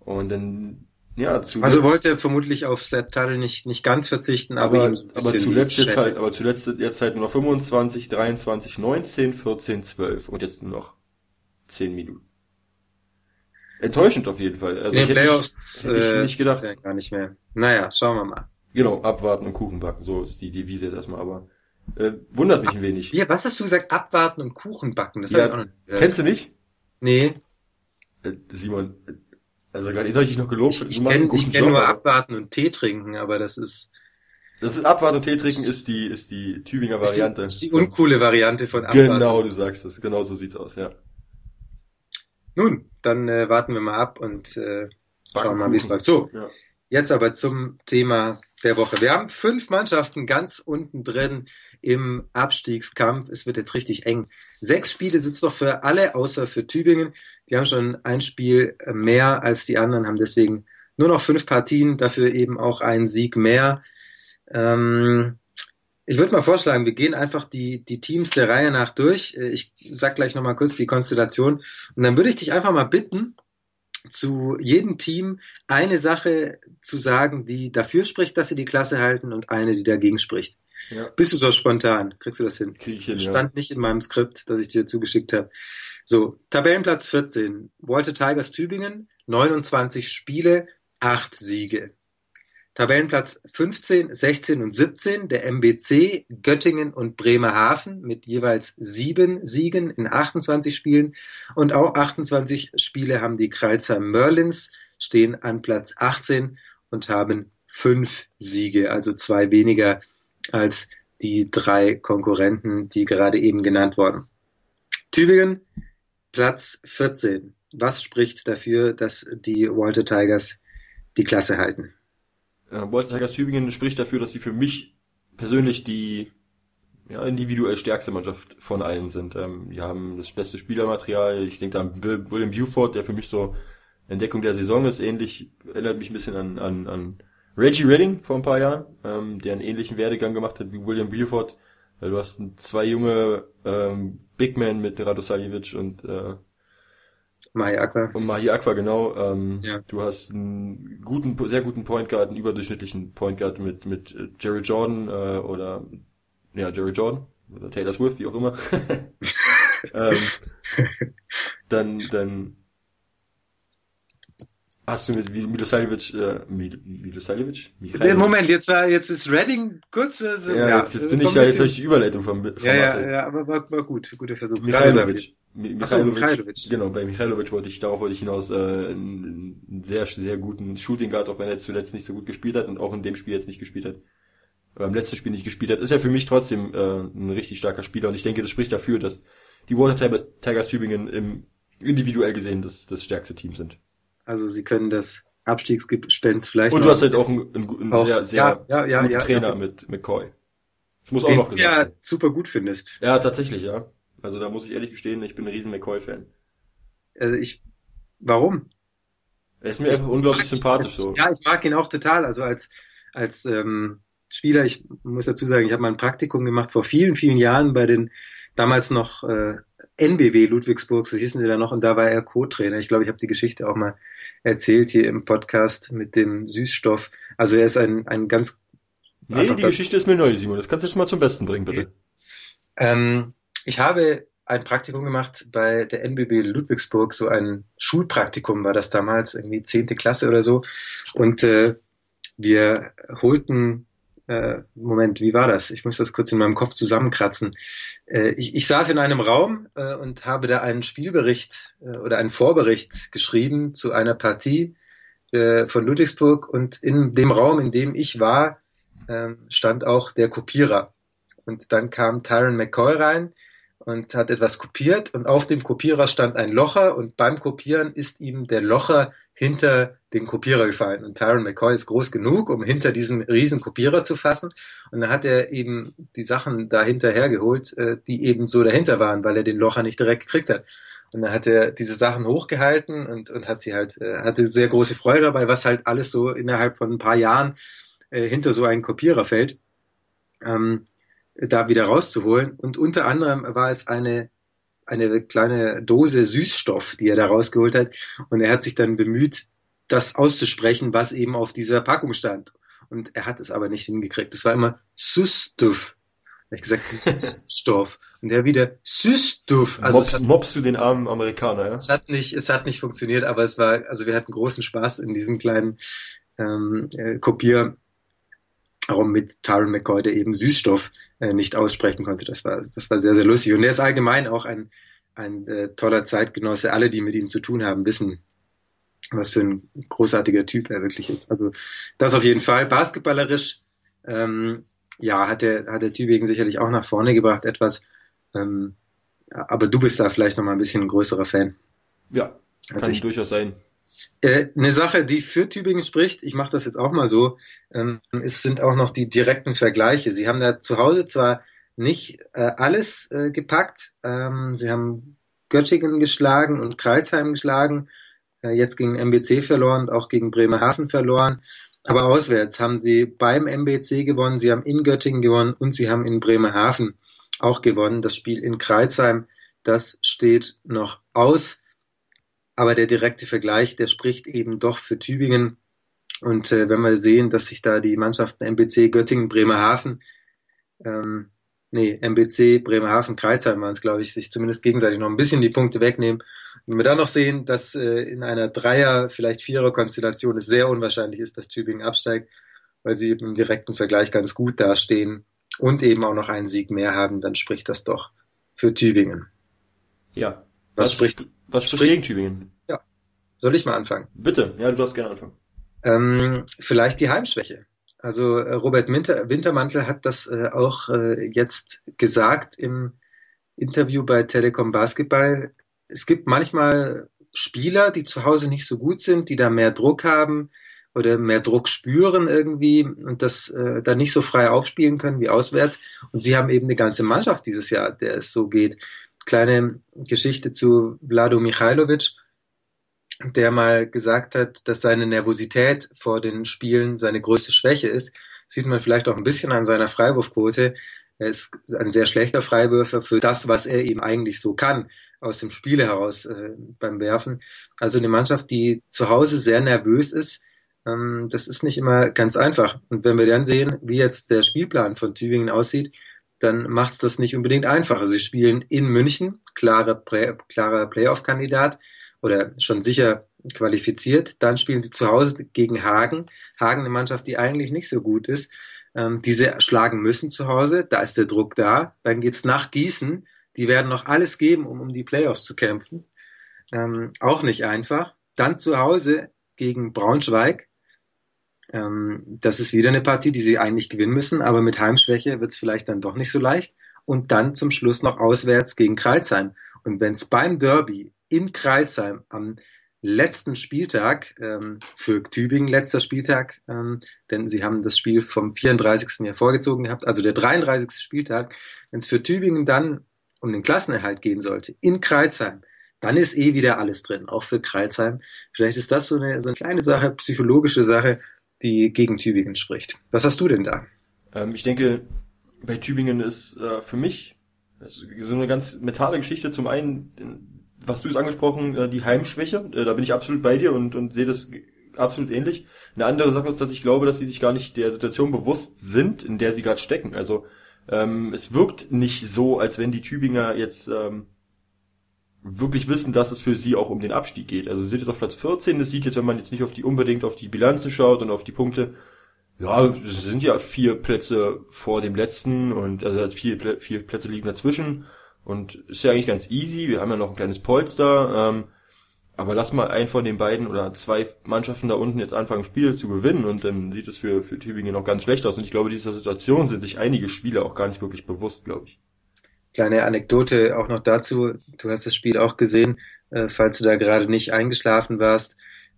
und dann ja, zuletzt, also wollte er vermutlich auf Seth Tuttle nicht, nicht ganz verzichten, aber, aber, aber zuletzt jetzt halt, aber zuletzt jetzt halt nur noch 25, 23, 19, 14, 12 und jetzt nur noch 10 Minuten. Enttäuschend auf jeden Fall. Also in den Playoffs hätte ich, hätte ich nicht gedacht. Äh, gar nicht mehr. Naja, schauen wir mal. Genau, abwarten und Kuchen backen. So ist die Devise jetzt erstmal, aber äh, wundert mich Ab, ein wenig. Ja, was hast du gesagt? Abwarten und Kuchen backen. Das ja, ich auch nicht Kennst du nicht? Nee. Äh, Simon, also gerade habe ich noch gelobt. Ich, ich kenne kenn nur abwarten und Tee trinken, aber das ist. Das ist abwarten und Tee trinken ist die ist die Tübinger Variante. Ist die, ist die uncoole Variante von abwarten. Genau, du sagst es. Genau so sieht's aus, ja. Nun, dann äh, warten wir mal ab und äh, schauen mal, wie es läuft. So, ja. jetzt aber zum Thema der Woche. Wir haben fünf Mannschaften ganz unten drin im Abstiegskampf. Es wird jetzt richtig eng. Sechs Spiele sitzt doch für alle, außer für Tübingen. Die haben schon ein Spiel mehr als die anderen, haben deswegen nur noch fünf Partien, dafür eben auch einen Sieg mehr. Ähm, ich würde mal vorschlagen, wir gehen einfach die, die Teams der Reihe nach durch. Ich sag gleich nochmal kurz die Konstellation. Und dann würde ich dich einfach mal bitten, zu jedem Team eine Sache zu sagen, die dafür spricht, dass sie die Klasse halten und eine, die dagegen spricht. Ja. Bist du so spontan? Kriegst du das hin? Krieg ich hin, Stand ja. nicht in meinem Skript, das ich dir zugeschickt habe. So, Tabellenplatz 14. Walter Tigers Tübingen, 29 Spiele, 8 Siege. Tabellenplatz 15, 16 und 17 der MBC, Göttingen und Bremerhaven mit jeweils sieben Siegen in 28 Spielen. Und auch 28 Spiele haben die Kreilsheim Merlins, stehen an Platz 18 und haben fünf Siege, also zwei weniger als die drei Konkurrenten, die gerade eben genannt wurden. Tübingen, Platz 14. Was spricht dafür, dass die Walter Tigers die Klasse halten? Ja, Walter Tigers Tübingen spricht dafür, dass sie für mich persönlich die ja, individuell stärkste Mannschaft von allen sind. Ähm, die haben das beste Spielermaterial. Ich denke an William Buford, der für mich so Entdeckung der Saison ist. Ähnlich erinnert mich ein bisschen an, an, an Reggie Redding vor ein paar Jahren, ähm, der einen ähnlichen Werdegang gemacht hat wie William Buford. Weil du hast zwei junge ähm, Big Men mit Radosavljevic und äh, Mahi Aqua. Und Mahi Aqua, genau. Ähm, ja. Du hast einen guten, sehr guten Point Guard, einen überdurchschnittlichen Point Guard mit, mit äh, Jerry Jordan äh, oder ja, Jerry Jordan oder Taylor Swift, wie auch immer. [LAUGHS] ähm, [LAUGHS] dann, dann hast du mit Milosavljevic, äh, Milosavljevic? Nee, Moment, jetzt war, jetzt ist Redding kurz, also, ja, ja, jetzt, jetzt bin ich ja, jetzt habe ich die Überleitung vom, vom ja, ja, Marcel. ja, aber war, war gut, guter Versuch. Michailovic. Michailovic. Michailovic. Genau, bei Michailovic wollte ich, darauf wollte ich hinaus, äh, einen, einen sehr, sehr guten Shooting Guard, auch wenn er zuletzt nicht so gut gespielt hat und auch in dem Spiel jetzt nicht gespielt hat. Beim letzten Spiel nicht gespielt hat, ist er für mich trotzdem äh, ein richtig starker Spieler und ich denke, das spricht dafür, dass die Water Tigers, Tigers Tübingen im individuell gesehen das, das stärkste Team sind. Also sie können das Abstiegsgespenst vielleicht Und du hast halt auch einen, einen, Auch- sehr, sehr ja, ja, ja, Trainer ja. mit McCoy. Das muss auch noch gesagt ja super gut findest. Ja, tatsächlich, ja. Also da muss ich ehrlich gestehen, ich bin ein riesen McCoy-Fan. Also ich, warum? Er ist mir einfach unglaublich sympathisch so. Ja, ich mag ihn auch total. Also als, als ähm, Spieler, ich muss dazu sagen, ich habe mal ein Praktikum gemacht vor vielen, vielen Jahren bei den damals noch äh, NBW Ludwigsburg, so hießen sie da noch, und da war er Co-Trainer. Ich glaube, ich habe die Geschichte auch mal erzählt hier im Podcast mit dem Süßstoff. Also er ist ein, ein ganz Nee, die Geschichte ist mir neu, Simon. Das kannst du jetzt mal zum Besten bringen, bitte. Ähm, ich habe ein Praktikum gemacht bei der NBB Ludwigsburg, so ein Schulpraktikum war das damals, irgendwie zehnte Klasse oder so. Und äh, wir holten, äh, Moment, wie war das? Ich muss das kurz in meinem Kopf zusammenkratzen. Äh, ich, ich saß in einem Raum äh, und habe da einen Spielbericht äh, oder einen Vorbericht geschrieben zu einer Partie äh, von Ludwigsburg und in dem Raum, in dem ich war, ähm, stand auch der Kopierer. Und dann kam Tyron McCoy rein und hat etwas kopiert und auf dem Kopierer stand ein Locher und beim Kopieren ist ihm der Locher hinter den Kopierer gefallen. Und Tyron McCoy ist groß genug, um hinter diesen riesen Kopierer zu fassen. Und dann hat er eben die Sachen dahinter hergeholt, äh, die eben so dahinter waren, weil er den Locher nicht direkt gekriegt hat. Und dann hat er diese Sachen hochgehalten und, und hat sie halt, äh, hatte sehr große Freude dabei, was halt alles so innerhalb von ein paar Jahren äh, hinter so einen Kopierer fällt. Ähm, da wieder rauszuholen. Und unter anderem war es eine, eine kleine Dose Süßstoff, die er da rausgeholt hat. Und er hat sich dann bemüht, das auszusprechen, was eben auf dieser Packung stand. Und er hat es aber nicht hingekriegt. Es war immer Süßstoff. Hat gesagt, Süßstoff. Und er wieder Süßstoff. Also Mobst, hat, mobst du den armen Amerikaner, ja? es hat nicht, es hat nicht funktioniert, aber es war, also wir hatten großen Spaß in diesem kleinen ähm, äh, Kopier Raum mit Tyron McCoy, der eben Süßstoff äh, nicht aussprechen konnte. Das war, das war sehr, sehr lustig. Und er ist allgemein auch ein, ein äh, toller Zeitgenosse. Alle, die mit ihm zu tun haben, wissen, was für ein großartiger Typ er wirklich ist. Also das auf jeden Fall. Basketballerisch, ähm, ja, hat der, hat der Tübingen sicherlich auch nach vorne gebracht etwas. Ähm, aber du bist da vielleicht noch mal ein bisschen ein größerer Fan. Ja, als kann ich. durchaus sein. Äh, eine Sache, die für Tübingen spricht, ich mache das jetzt auch mal so, ähm, es sind auch noch die direkten Vergleiche. Sie haben da zu Hause zwar nicht äh, alles äh, gepackt, ähm, sie haben Göttingen geschlagen und Kreilsheim geschlagen, äh, jetzt gegen MBC verloren und auch gegen Bremerhaven verloren, aber auswärts haben sie beim MBC gewonnen, sie haben in Göttingen gewonnen und sie haben in Bremerhaven auch gewonnen. Das Spiel in Kreilsheim, das steht noch aus. Aber der direkte Vergleich, der spricht eben doch für Tübingen. Und äh, wenn wir sehen, dass sich da die Mannschaften MBC, Göttingen, Bremerhaven, ähm, nee, MBC, Bremerhaven, Kreuzheim waren es, glaube ich, sich zumindest gegenseitig noch ein bisschen die Punkte wegnehmen. Und wenn wir dann noch sehen, dass äh, in einer Dreier-, vielleicht Vierer-Konstellation es sehr unwahrscheinlich ist, dass Tübingen absteigt, weil sie eben im direkten Vergleich ganz gut dastehen und eben auch noch einen Sieg mehr haben, dann spricht das doch für Tübingen. Ja. Was spricht- was spricht gegen Tübingen? Soll ich mal anfangen? Bitte, ja, du darfst gerne anfangen. Ähm, vielleicht die Heimschwäche. Also äh, Robert Winter, Wintermantel hat das äh, auch äh, jetzt gesagt im Interview bei Telekom Basketball. Es gibt manchmal Spieler, die zu Hause nicht so gut sind, die da mehr Druck haben oder mehr Druck spüren irgendwie und das äh, da nicht so frei aufspielen können wie auswärts. Und sie haben eben eine ganze Mannschaft dieses Jahr, der es so geht. Kleine Geschichte zu Vlado Michailovic der mal gesagt hat, dass seine Nervosität vor den Spielen seine größte Schwäche ist, sieht man vielleicht auch ein bisschen an seiner Freiwurfquote. Er ist ein sehr schlechter Freiwürfer für das, was er eben eigentlich so kann, aus dem Spiele heraus äh, beim Werfen. Also eine Mannschaft, die zu Hause sehr nervös ist, ähm, das ist nicht immer ganz einfach. Und wenn wir dann sehen, wie jetzt der Spielplan von Tübingen aussieht, dann macht es das nicht unbedingt einfacher. Sie spielen in München, klarer, Play klarer Playoff-Kandidat oder schon sicher qualifiziert. Dann spielen sie zu Hause gegen Hagen. Hagen, eine Mannschaft, die eigentlich nicht so gut ist, ähm, die sie schlagen müssen zu Hause. Da ist der Druck da. Dann geht's nach Gießen. Die werden noch alles geben, um um die Playoffs zu kämpfen. Ähm, auch nicht einfach. Dann zu Hause gegen Braunschweig. Ähm, das ist wieder eine Partie, die sie eigentlich gewinnen müssen, aber mit Heimschwäche wird es vielleicht dann doch nicht so leicht. Und dann zum Schluss noch auswärts gegen Kreilsheim. Und wenn es beim Derby in Kreilsheim am letzten Spieltag ähm, für Tübingen letzter Spieltag, ähm, denn sie haben das Spiel vom 34. Jahr vorgezogen gehabt, also der 33. Spieltag. Wenn es für Tübingen dann um den Klassenerhalt gehen sollte, in Kreilsheim, dann ist eh wieder alles drin, auch für Kreilsheim. Vielleicht ist das so eine, so eine kleine Sache, psychologische Sache, die gegen Tübingen spricht. Was hast du denn da? Ähm, ich denke, bei Tübingen ist äh, für mich so eine ganz mentale Geschichte. Zum einen, was du es angesprochen, äh, die Heimschwäche. Äh, da bin ich absolut bei dir und, und sehe das absolut ähnlich. Eine andere Sache ist, dass ich glaube, dass sie sich gar nicht der Situation bewusst sind, in der sie gerade stecken. Also ähm, es wirkt nicht so, als wenn die Tübinger jetzt ähm, wirklich wissen, dass es für sie auch um den Abstieg geht. Also sie sind jetzt auf Platz 14, das sieht jetzt, wenn man jetzt nicht auf die unbedingt auf die Bilanzen schaut und auf die Punkte, ja, es sind ja vier Plätze vor dem letzten und also vier, vier Plätze liegen dazwischen und ist ja eigentlich ganz easy. Wir haben ja noch ein kleines Polster, ähm, aber lass mal einen von den beiden oder zwei Mannschaften da unten jetzt anfangen, Spiele zu gewinnen und dann sieht es für, für Tübingen noch ganz schlecht aus. Und ich glaube, dieser Situation sind sich einige Spieler auch gar nicht wirklich bewusst, glaube ich. Kleine Anekdote auch noch dazu. Du hast das Spiel auch gesehen, äh, falls du da gerade nicht eingeschlafen warst.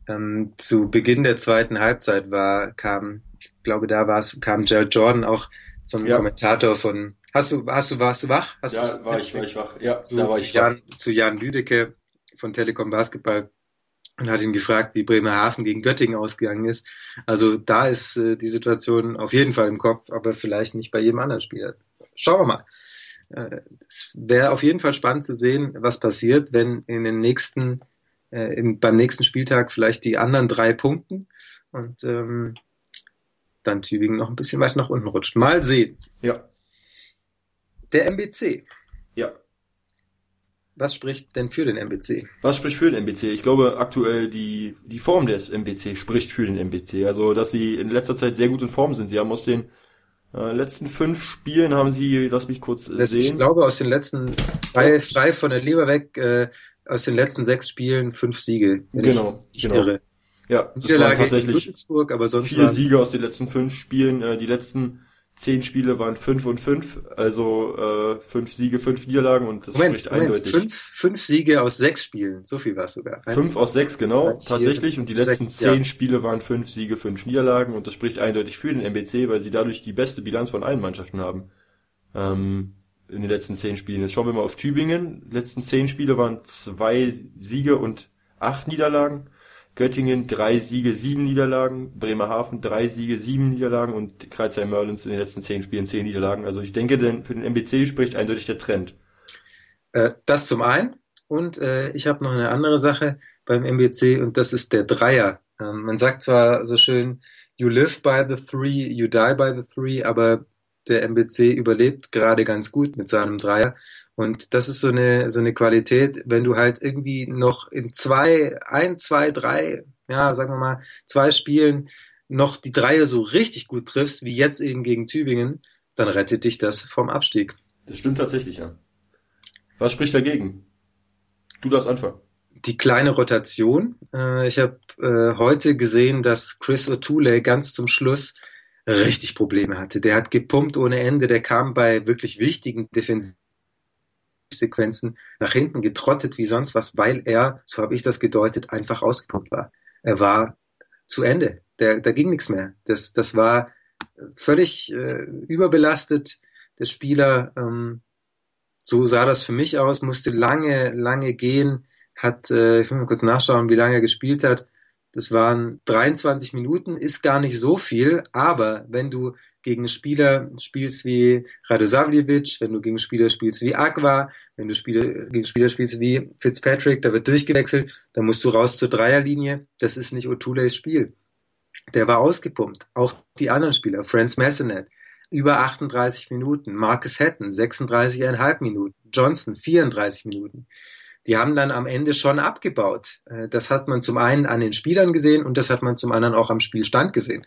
Ähm, zu Beginn der zweiten Halbzeit war, kam, ich glaube, da war es, kam Jared Jordan auch zum ja. Kommentator von, hast du, hast du, warst du wach? Hast ja, war ich, war ich wach. Ja, zu, da war ich Jan, wach. Zu Jan Lüdecke von Telekom Basketball und hat ihn gefragt, wie Bremerhaven gegen Göttingen ausgegangen ist. Also da ist äh, die Situation auf jeden Fall im Kopf, aber vielleicht nicht bei jedem anderen Spieler. Schauen wir mal es wäre auf jeden Fall spannend zu sehen, was passiert, wenn in den nächsten, äh, im, beim nächsten Spieltag vielleicht die anderen drei Punkten und ähm, dann Tübingen noch ein bisschen weiter nach unten rutscht. Mal sehen. Ja. Der MBC. Ja. Was spricht denn für den MBC? Was spricht für den MBC? Ich glaube, aktuell die, die Form des MBC spricht für den MBC. Also, dass sie in letzter Zeit sehr gut in Form sind. Sie haben aus den äh, letzten fünf Spielen haben sie, lass mich kurz das, sehen. Ich glaube, aus den letzten, frei, frei von der Leber weg, äh, aus den letzten sechs Spielen fünf Siege. Genau, ich, genau. Irre. Ja, das waren tatsächlich aber sonst vier Siege aus den letzten fünf Spielen. Äh, die letzten zehn Spiele waren fünf und fünf, also äh, fünf Siege, fünf Niederlagen und das Moment, spricht Moment, eindeutig. Fünf, fünf Siege aus sechs Spielen, so viel war es sogar. Fünf aus sechs, genau, Eins, tatsächlich. vier, Und die letzten sechs, zehn ja. Spiele waren fünf Siege, fünf Niederlagen und das spricht eindeutig für den MBC, weil sie dadurch die beste Bilanz von allen Mannschaften haben. Ähm, in den letzten zehn Spielen. Jetzt schauen wir mal auf Tübingen. Die letzten zehn Spiele waren zwei Siege und acht Niederlagen. Göttingen drei Siege, sieben Niederlagen, Bremerhaven drei Siege, sieben Niederlagen und Kreuzheim Merlins in den letzten zehn Spielen zehn Niederlagen. Also ich denke, denn für den MBC spricht eindeutig der Trend. Äh, das zum einen. Und äh, ich habe noch eine andere Sache beim MBC und das ist der Dreier. Ähm, man sagt zwar so schön, you live by the three, you die by the three, aber der MBC überlebt gerade ganz gut mit seinem Dreier. Und das ist so eine, so eine Qualität, wenn du halt irgendwie noch in zwei, ein, zwei, drei, ja, sagen wir mal, zwei Spielen noch die Dreier so richtig gut triffst, wie jetzt eben gegen Tübingen, dann rettet dich das vom Abstieg. Das stimmt tatsächlich, ja. Was spricht dagegen? Du darfst anfangen. Die kleine Rotation. Äh, ich habe äh, heute gesehen, dass Chris O'Toole ganz zum Schluss richtig Probleme hatte. Der hat gepumpt ohne Ende, der kam bei wirklich wichtigen Defensivsequenzen nach hinten getrottet wie sonst was, weil er, so habe ich das gedeutet, einfach ausgepumpt war. Er war zu Ende. Der, da ging nichts mehr. Das, das war völlig äh, überbelastet. Der Spieler, ähm, so sah das für mich aus, musste lange, lange gehen, hat, äh, ich will mal kurz nachschauen, wie lange er gespielt hat. Das waren 23 Minuten, ist gar nicht so viel, aber wenn du gegen Spieler spielst wie Radosavljevic, wenn du gegen Spieler spielst wie Aqua, wenn du Spieler, gegen Spieler spielst wie Fitzpatrick, da wird durchgewechselt, dann musst du raus zur Dreierlinie. Das ist nicht Otules Spiel. Der war ausgepumpt. Auch die anderen Spieler, Franz Massenet, über 38 Minuten. Marcus Hatton 36,5 Minuten. Johnson 34 Minuten. Die haben dann am Ende schon abgebaut. Äh, das hat man zum einen an den Spielern gesehen und das hat man zum anderen auch am Spielstand gesehen.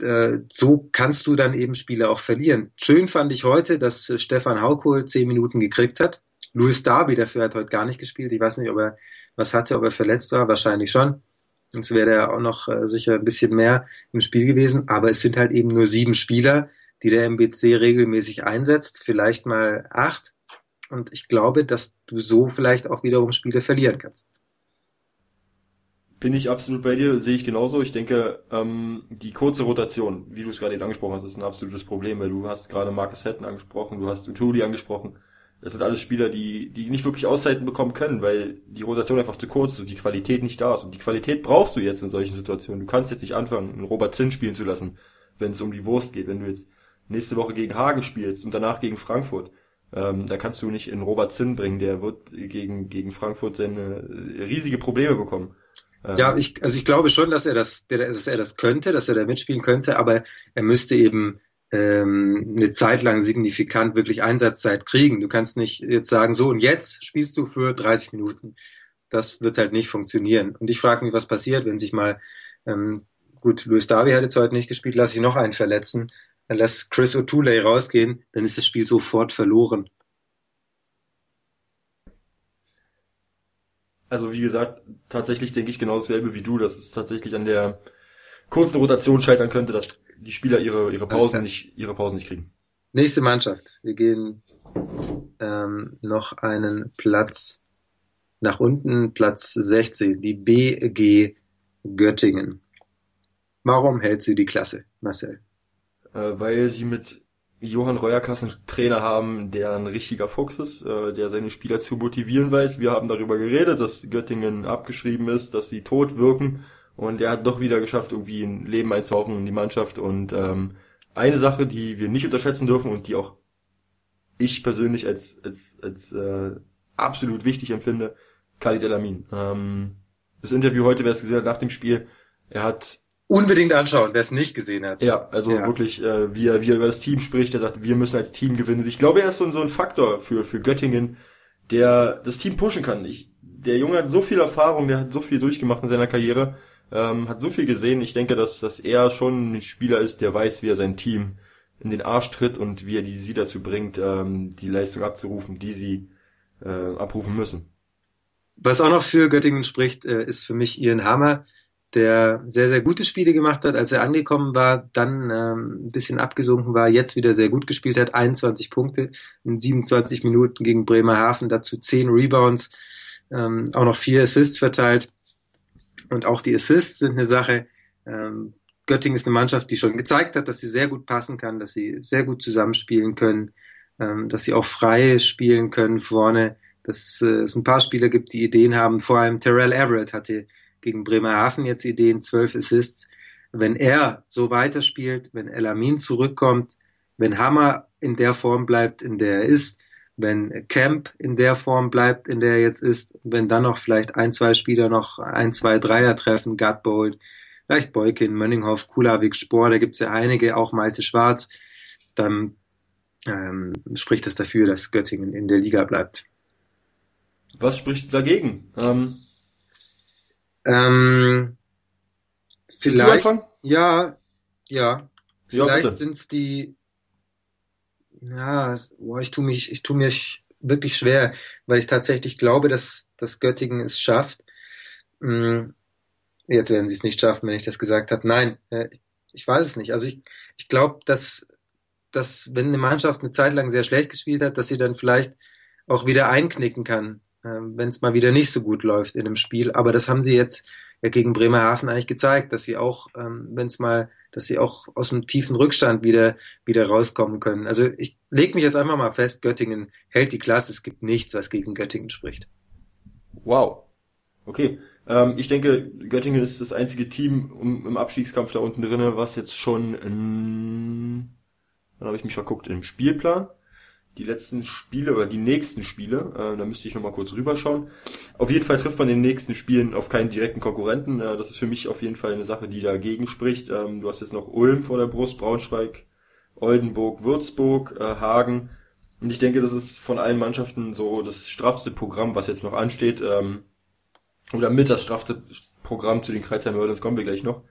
Äh, so kannst du dann eben Spiele auch verlieren. Schön fand ich heute, dass Stefan Haukohl 10 Minuten gekriegt hat. Louis Darby dafür hat heute gar nicht gespielt. Ich weiß nicht, ob er was hatte, ob er verletzt war. Wahrscheinlich schon. Sonst wäre er auch noch äh, sicher ein bisschen mehr im Spiel gewesen. Aber es sind halt eben nur sieben Spieler, die der MBC regelmäßig einsetzt. Vielleicht mal acht. Und ich glaube, dass du so vielleicht auch wiederum Spiele verlieren kannst. Bin ich absolut bei dir, sehe ich genauso. Ich denke, ähm, die kurze Rotation, wie du es gerade eben angesprochen hast, ist ein absolutes Problem, weil du hast gerade Marcus Hatton angesprochen, du hast Utuli angesprochen. Das sind alles Spieler, die, die nicht wirklich Auszeiten bekommen können, weil die Rotation einfach zu kurz ist und die Qualität nicht da ist. Und die Qualität brauchst du jetzt in solchen Situationen. Du kannst jetzt nicht anfangen, einen Robert Zinn spielen zu lassen, wenn es um die Wurst geht. Wenn du jetzt nächste Woche gegen Hagen spielst und danach gegen Frankfurt, ähm, da kannst du nicht in Robert Zinn bringen. Der wird gegen, gegen Frankfurt seine äh, riesige Probleme bekommen. Ähm, ja, ich, also ich glaube schon, dass er das, dass er das könnte, dass er da mitspielen könnte, aber er müsste eben ähm, eine Zeit lang signifikant wirklich Einsatzzeit kriegen. Du kannst nicht jetzt sagen, so und jetzt spielst du für 30 Minuten. Das wird halt nicht funktionieren. Und ich frage mich, was passiert, wenn sich mal, ähm, gut, Luis Davi hat jetzt heute nicht gespielt, lass ich noch einen verletzen, lässt Chris O'Toole rausgehen, dann ist das Spiel sofort verloren. Also wie gesagt, tatsächlich denke ich genau dasselbe wie du, dass es tatsächlich an der kurzen Rotation scheitern könnte, dass die Spieler ihre, ihre Pausen nicht, ihre Pausen nicht kriegen. Nächste Mannschaft. Wir gehen ähm, noch einen Platz nach unten, Platz 16, die BG Göttingen. Warum hält sie die Klasse, Marcel? Äh, weil sie mit Johann Reuerkassen Trainer haben, der ein richtiger Fuchs ist, äh, der seine Spieler zu motivieren weiß. Wir haben darüber geredet, dass Göttingen abgeschrieben ist, dass sie tot wirken und er hat doch wieder geschafft, irgendwie ein Leben einzuhauchen in die Mannschaft. Und ähm, eine Sache, die wir nicht unterschätzen dürfen und die auch ich persönlich als, als, als äh, absolut wichtig empfinde, Khalid Elamin. Ähm, das Interview heute, wer es gesehen hat nach dem Spiel, er hat unbedingt anschauen, wer es nicht gesehen hat. Ja, also ja. wirklich, äh, wie, er, wie er über das Team spricht, er sagt, wir müssen als Team gewinnen. Und ich glaube, er ist so, so ein Faktor für, für Göttingen, der das Team pushen kann. Ich, der Junge hat so viel Erfahrung, der hat so viel durchgemacht in seiner Karriere ähm, hat so viel gesehen. Ich denke, dass, dass er schon ein Spieler ist, der weiß, wie er sein Team in den Arsch tritt und wie er die sie dazu bringt, ähm, die Leistung abzurufen, die sie äh, abrufen müssen. Was auch noch für Göttingen spricht, äh, ist für mich Ian Hammer, der sehr, sehr gute Spiele gemacht hat, als er angekommen war, dann ähm, ein bisschen abgesunken war, jetzt wieder sehr gut gespielt hat, 21 Punkte in 27 Minuten gegen Bremerhaven, dazu 10 Rebounds, ähm, auch noch vier Assists verteilt. Und auch die Assists sind eine Sache. Ähm, Göttingen ist eine Mannschaft, die schon gezeigt hat, dass sie sehr gut passen kann, dass sie sehr gut zusammenspielen können, ähm, dass sie auch frei spielen können vorne, dass äh, es ein paar Spieler gibt, die Ideen haben. Vor allem Terrell Everett hatte gegen Bremerhaven jetzt Ideen, zwölf Assists. Wenn er so weiterspielt, wenn Elamin zurückkommt, wenn Hammer in der Form bleibt, in der er ist, wenn Camp in der Form bleibt, in der er jetzt ist, wenn dann noch vielleicht ein, zwei Spieler noch ein, zwei Dreier treffen, Gutbold, vielleicht Boykin, Mönninghoff, Kulawik, Spohr, da gibt's ja einige, auch Malte Schwarz, dann ähm, spricht das dafür, dass Göttingen in der Liga bleibt. Was spricht dagegen? Ähm, ähm, vielleicht, ja, ja, vielleicht ja, sind's die ja, boah, ich tue mich, ich tue mich wirklich schwer, weil ich tatsächlich glaube, dass, dass Göttingen es schafft. Hm, jetzt werden sie es nicht schaffen, wenn ich das gesagt habe. Nein, äh, ich weiß es nicht. Also ich, ich glaube, dass, dass wenn eine Mannschaft eine Zeit lang sehr schlecht gespielt hat, dass sie dann vielleicht auch wieder einknicken kann, wenn es mal wieder nicht so gut läuft in einem Spiel. Aber das haben sie jetzt ja gegen Bremerhaven eigentlich gezeigt, dass sie auch, ähm, wenn es mal dass sie auch aus dem tiefen Rückstand wieder, wieder rauskommen können. Also ich lege mich jetzt einfach mal fest, Göttingen hält die Klasse. Es gibt nichts, was gegen Göttingen spricht. Wow. Okay. Ähm, ich denke, Göttingen ist das einzige Team um, im Abstiegskampf da unten drinne, was jetzt schon in, dann habe ich mich verguckt, im Spielplan die letzten Spiele oder die nächsten Spiele. Äh, da müsste ich nochmal kurz rüberschauen. Auf jeden Fall trifft man in den nächsten Spielen auf keinen direkten Konkurrenten. Äh, das ist für mich auf jeden Fall eine Sache, die dagegen spricht. Ähm, du hast jetzt noch Ulm vor der Brust, Braunschweig Oldenburg, Würzburg, äh, Hagen. Und ich denke, das ist von allen Mannschaften so das straffste Programm, was jetzt noch ansteht. Ähm, oder mit das straffste Programm zu den Kreuzheimer das kommen wir gleich noch.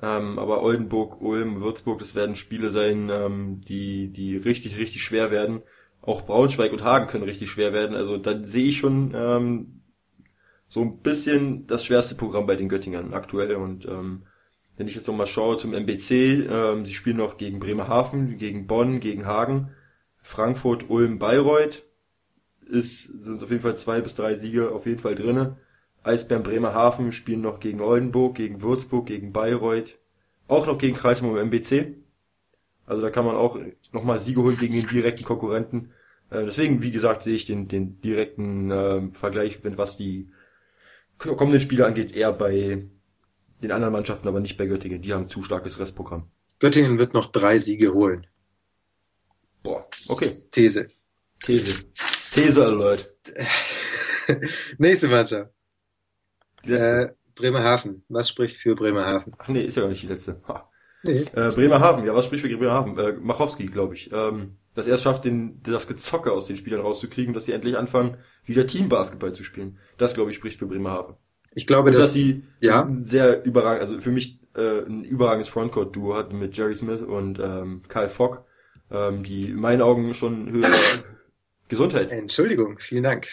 Ähm, aber Oldenburg, Ulm, Würzburg, das werden Spiele sein, ähm, die, die richtig, richtig schwer werden. Auch Braunschweig und Hagen können richtig schwer werden. Also da sehe ich schon ähm, so ein bisschen das schwerste Programm bei den Göttingern aktuell. Und ähm, wenn ich jetzt nochmal schaue zum MBC, ähm, sie spielen noch gegen Bremerhaven, gegen Bonn, gegen Hagen, Frankfurt, Ulm, Bayreuth. Ist, sind auf jeden Fall zwei bis drei Siege auf jeden Fall drinne. Eisbären Bremerhaven spielen noch gegen Oldenburg, gegen Würzburg, gegen Bayreuth, auch noch gegen Kreisheim im MBC. Also da kann man auch nochmal Siege holen gegen den direkten Konkurrenten. Äh, deswegen, wie gesagt, sehe ich den, den direkten äh, Vergleich, wenn was die kommenden Spiele angeht, eher bei den anderen Mannschaften, aber nicht bei Göttingen. Die haben zu starkes Restprogramm. Göttingen wird noch drei Siege holen. Boah, okay. These. These. These Alert. [LAUGHS] Nächste Mannschaft. Äh, Bremerhaven. Was spricht für Bremerhaven? Ach nee, ist ja gar nicht die letzte. Ha. Nee. Äh, Bremerhaven, ja, was spricht für Bremerhaven? Äh, Machowski, glaube ich. Ähm, dass er es schafft, den, das Gezocke aus den Spielern rauszukriegen, dass sie endlich anfangen, wieder Teambasketball zu spielen. Das, glaube ich, spricht für Bremerhaven. Ich glaube, Und dass dass, sie ja. sehr überragend, also für mich äh, ein überragendes Frontcourt-Duo hatten mit Jerry Smith und ähm, Kyle Fogg, ähm, die in meinen Augen schon höhere [COUGHS] Gesundheit. Entschuldigung, vielen Dank.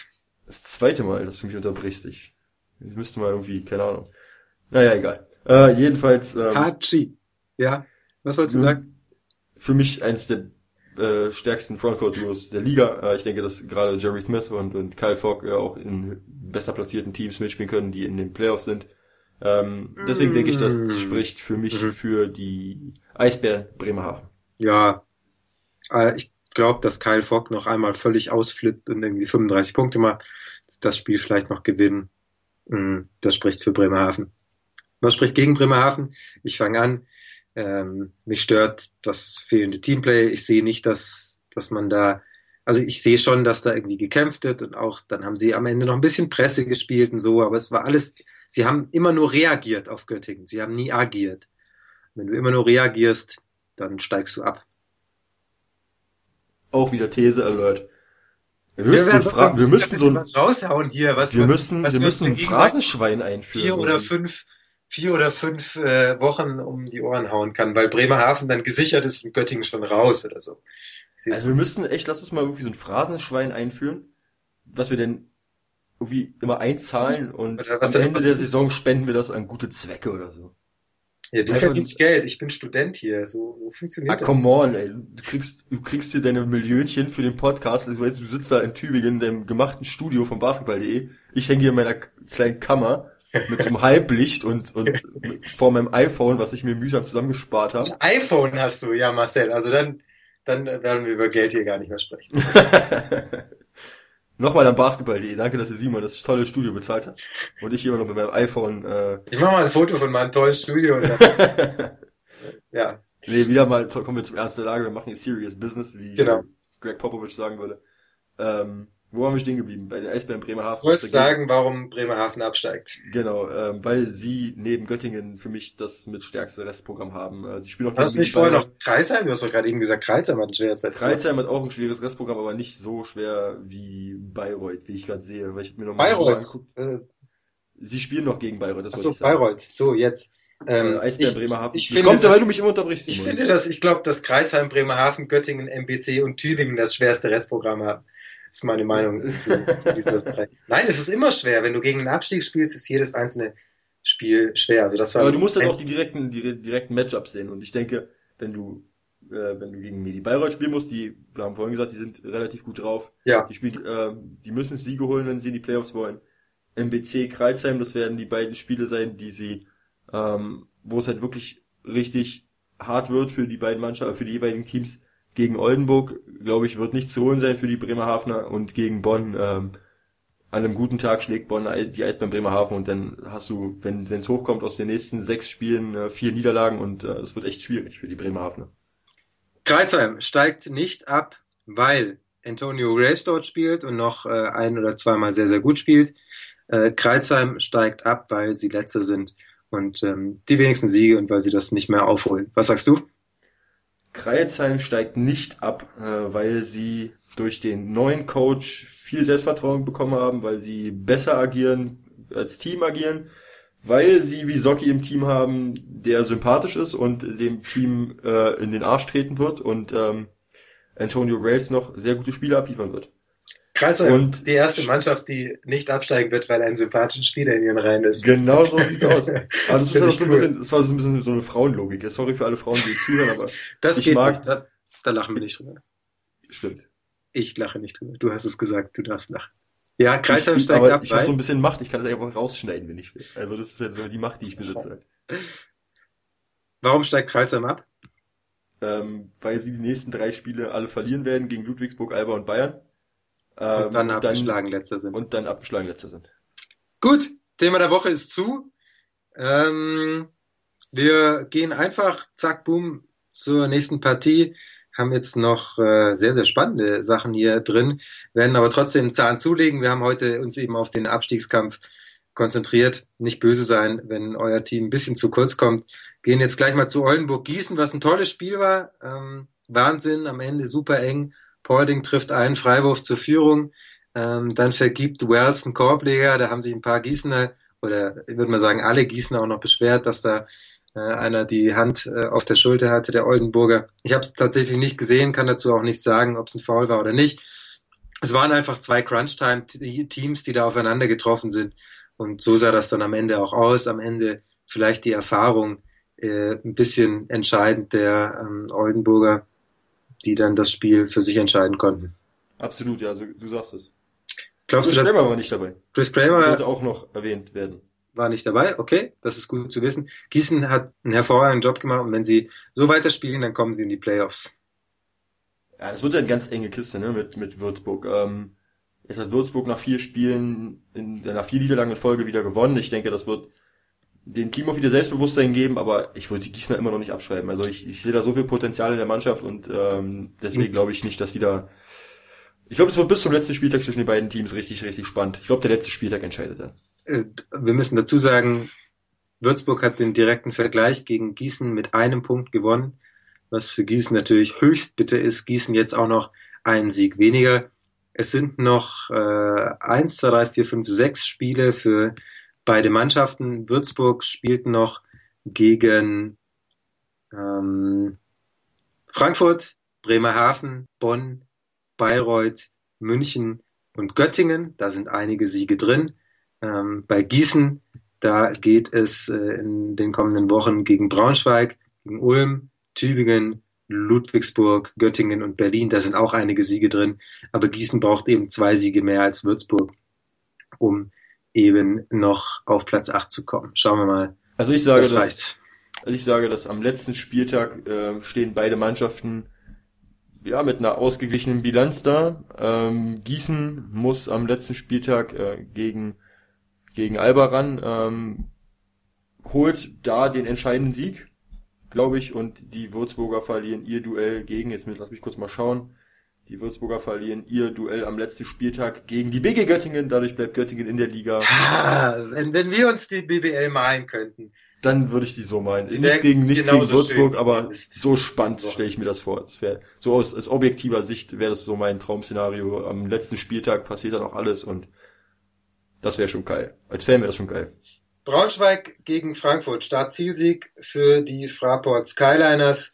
Das zweite Mal, dass du mich unterbrichst. Ich, ich müsste mal irgendwie, keine Ahnung. Naja, egal. Äh, jedenfalls ähm, Hachi. Ja. Was wolltest du Mhm. sagen? für mich eins der äh, stärksten Frontcourt-Duos der Liga. Äh, ich denke, dass gerade Jerry Smith und, und Kyle Fogg äh, auch in besser platzierten Teams mitspielen können, die in den Playoffs sind. Ähm, deswegen denke ich, das Mm. spricht für mich Mhm. für die Eisbären Bremerhaven. Ja. Äh, ich glaube, dass Kyle Fogg noch einmal völlig ausflippt und irgendwie 35 Punkte macht. Das Spiel vielleicht noch gewinnen. Mm, Das spricht für Bremerhaven. Was spricht gegen Bremerhaven? Ich fange an. Ähm, mich stört das fehlende Teamplay. Ich sehe nicht, dass, dass man da, also ich sehe schon, dass da irgendwie gekämpft wird und auch dann haben sie am Ende noch ein bisschen Presse gespielt und so, aber es war alles, sie haben immer nur reagiert auf Göttingen. Sie haben nie agiert. Wenn du immer nur reagierst, dann steigst du ab. Auch wieder These Alert. Wir müssen, werden- fra wir müssen so ein, was raushauen hier, was wir müssen, was wir wir müssen ein Phrasenschwein einführen. vier oder fünf, vier oder fünf äh, Wochen um die Ohren hauen kann, weil Bremerhaven dann gesichert ist und Göttingen schon raus oder so. Seh's Also wir müssten echt, lass uns mal irgendwie so ein Phrasenschwein einführen, was wir denn irgendwie immer einzahlen und am Ende der Saison spenden wir das an gute Zwecke oder so. ja, du einfach- verdienst Geld, ich bin Student hier, so, so funktioniert Ah, das. come on, ey. Du kriegst, du kriegst hier deine Millionchen für den Podcast. Du weißt, du sitzt da in Tübingen in deinem gemachten Studio von basketball.de. Ich hänge hier in meiner kleinen Kammer mit so einem Halblicht und, und [LAUGHS] vor meinem iPhone, was ich mir mühsam zusammengespart habe. Ein iPhone hast du, ja Marcel, also dann, dann werden wir über Geld hier gar nicht mehr sprechen. [LAUGHS] Nochmal an basketball.de. Danke, dass ihr Simon das tolle Studio bezahlt hat. Und ich hier immer noch mit meinem iPhone, äh, Ich mache mal ein Foto von meinem tollen Studio. [LAUGHS] Ja, Nee, wieder mal kommen wir zum Ernst der Lage. Wir machen hier Serious Business, wie Genau. Greg Popovich sagen würde. Ähm, wo haben wir stehen geblieben? Bei den Eisbären Bremerhaven. ich wollte sagen, warum Bremerhaven absteigt. Genau, ähm, weil sie neben Göttingen für mich das mit stärkste Restprogramm haben. Äh, sie spielen auch Hast du nicht vorher noch Kreilsheim? Du hast doch gerade eben gesagt, Kreilsheim hat ein schweres Wettbewerb. Kreilsheim hat auch ein schweres Restprogramm, aber nicht so schwer wie Bayreuth, wie ich gerade sehe. Weil ich mir noch mal so Bayreuth. Äh, Sie spielen noch gegen Bayreuth, das ich sagen. Bayreuth. So, jetzt. Ähm, Äh, Eisbären ich, Bremerhaven. ich das finde, kommt, dass- weil du mich immer unterbrichst, Ich finde, dass ich glaube, dass Kreuzheim, Bremerhaven, Göttingen, MBC und Tübingen das schwerste Restprogramm haben. Das ist meine Meinung zu, zu dieser [LAUGHS] Sache. Nein, es ist immer schwer. Wenn du gegen den Abstieg spielst, ist jedes einzelne Spiel schwer. Also das war Aber du musst dann auch die direkten, die direkten Matchups sehen. Und ich denke, wenn du, äh, wenn du gegen Medi Bayreuth spielen musst, die, wir haben vorhin gesagt, die sind relativ gut drauf. ja, Die spielen, äh, die müssen Siege holen, wenn sie in die Playoffs wollen. MBC Kreuzheim, das werden die beiden Spiele sein, die sie, ähm, wo es halt wirklich richtig hart wird für die beiden Mannschaften, für die jeweiligen Teams. Gegen Oldenburg, glaube ich, wird nichts zu holen sein für die Bremerhavener und gegen Bonn, ähm, an einem guten Tag schlägt Bonn die Eisbären Bremerhaven und dann hast du, wenn es hochkommt, aus den nächsten sechs Spielen äh, vier Niederlagen und äh, es wird echt schwierig für die Bremerhavener. Kreuzheim steigt nicht ab, weil Antonio Graves dort spielt und noch äh, ein oder zweimal sehr, sehr gut spielt. Äh, Kreuzheim steigt ab, weil sie letzter sind und ähm, die wenigsten Siege und weil sie das nicht mehr aufholen. Was sagst du? Kreilsheim steigt nicht ab, äh, weil sie durch den neuen Coach viel Selbstvertrauen bekommen haben, weil sie besser agieren, als Team agieren, weil sie wie Socki im Team haben, der sympathisch ist und dem Team äh, in den Arsch treten wird und ähm, Antonio Graves noch sehr gute Spiele abliefern wird. Kreisheim, und die erste Mannschaft, die nicht absteigen wird, weil ein sympathischer Spieler in ihren Reihen ist. Genau so [LAUGHS] sieht's aus. Aber das, das, ist so ein bisschen, das war so ein bisschen so eine Frauenlogik. Sorry für alle Frauen, die zuhören, aber das ich mag. Nicht. Da, da lachen wir nicht drüber. Stimmt. Ich lache nicht drüber. Du hast es gesagt, du darfst lachen. Ja, Kreisheim ich, steigt aber ab. Ich habe so ein bisschen Macht, ich kann das einfach rausschneiden, wenn ich will. Also das ist ja so die Macht, die ich besitze. [LAUGHS] Warum steigt Kreisheim ab? Ähm, weil sie die nächsten drei Spiele alle verlieren werden gegen Ludwigsburg, Alba und Bayern. Ähm, und dann abgeschlagen dann, letzter sind. Und dann abgeschlagen letzter sind. Gut, Thema der Woche ist zu. Ähm, wir gehen einfach, zack, boom, zur nächsten Partie. Haben jetzt noch äh, sehr, sehr spannende Sachen hier drin, werden aber trotzdem Zahlen zulegen. Wir haben heute uns eben auf den Abstiegskampf konzentriert. Nicht böse sein, wenn euer Team ein bisschen zu kurz kommt. Gehen jetzt gleich mal zu Oldenburg-Gießen, was ein tolles Spiel war. Ähm, Wahnsinn, am Ende super eng. Paulding trifft einen Freiwurf zur Führung. Ähm, dann vergibt Wells einen Korbleger. Da haben sich ein paar Gießener, oder ich würde mal sagen, alle Gießener auch noch beschwert, dass da äh, einer die Hand äh, auf der Schulter hatte, der Oldenburger. Ich habe es tatsächlich nicht gesehen, kann dazu auch nicht sagen, ob es ein Foul war oder nicht. Es waren einfach zwei Crunch-Time-Teams, die da aufeinander getroffen sind. Und so sah das dann am Ende auch aus. Am Ende vielleicht die Erfahrung äh, ein bisschen entscheidend der ähm, Oldenburger die dann das Spiel für sich entscheiden konnten. Absolut, ja, also du sagst es. Glaubst Chris du, Kramer war nicht dabei. Chris Kramer sollte auch noch erwähnt werden. War nicht dabei, okay, das ist gut zu wissen. Gießen hat einen hervorragenden Job gemacht und wenn sie so weiterspielen, dann kommen sie in die Playoffs. Ja, das wird ja eine ganz enge Kiste, ne, mit, mit Würzburg. Ähm, jetzt hat Würzburg nach vier Spielen, in, nach vier Niederlagen in Folge wieder gewonnen. Ich denke, das wird den Team auch wieder Selbstbewusstsein geben, aber ich würde die Gießener immer noch nicht abschreiben. Also ich, ich sehe da so viel Potenzial in der Mannschaft und ähm, deswegen mhm. glaube ich nicht, dass die da. Ich glaube, es wird bis zum letzten Spieltag zwischen den beiden Teams richtig, richtig spannend. Ich glaube, der letzte Spieltag entscheidet dann. Äh, wir müssen dazu sagen, Würzburg hat den direkten Vergleich gegen Gießen mit einem Punkt gewonnen, was für Gießen natürlich höchst bitter ist. Gießen jetzt auch noch einen Sieg weniger. Es sind noch äh, eins, zwei, drei, vier, fünf, sechs Spiele für beide Mannschaften. Würzburg spielten noch gegen ähm, Frankfurt, Bremerhaven, Bonn, Bayreuth, München und Göttingen. Da sind einige Siege drin. Ähm, bei Gießen, da geht es äh, in den kommenden Wochen gegen Braunschweig, gegen Ulm, Tübingen, Ludwigsburg, Göttingen und Berlin. Da sind auch einige Siege drin. Aber Gießen braucht eben zwei Siege mehr als Würzburg, um eben noch auf Platz 8 zu kommen. Schauen wir mal. Also ich sage, das dass, also ich sage, dass am letzten Spieltag äh, stehen beide Mannschaften ja mit einer ausgeglichenen Bilanz da. Ähm, Gießen muss am letzten Spieltag äh, gegen gegen Alba ran, ähm, holt da den entscheidenden Sieg, glaube ich, und die Würzburger verlieren ihr Duell gegen. Jetzt lass mich kurz mal schauen. Die Würzburger verlieren ihr Duell am letzten Spieltag gegen die BG Göttingen. Dadurch bleibt Göttingen in der Liga. Ah, wenn, wenn wir uns die BBL malen könnten. Dann würde ich die so malen. Sie nicht gegen, nicht gegen Würzburg, aber so spannend stelle ich mir das vor. Das wäre, so aus, aus objektiver Sicht wäre das so mein Traum-Szenario. Am letzten Spieltag passiert dann auch alles und das wäre schon geil. Als Fan wäre das schon geil. Braunschweig gegen Frankfurt. Start-Zielsieg für die Fraport Skyliners.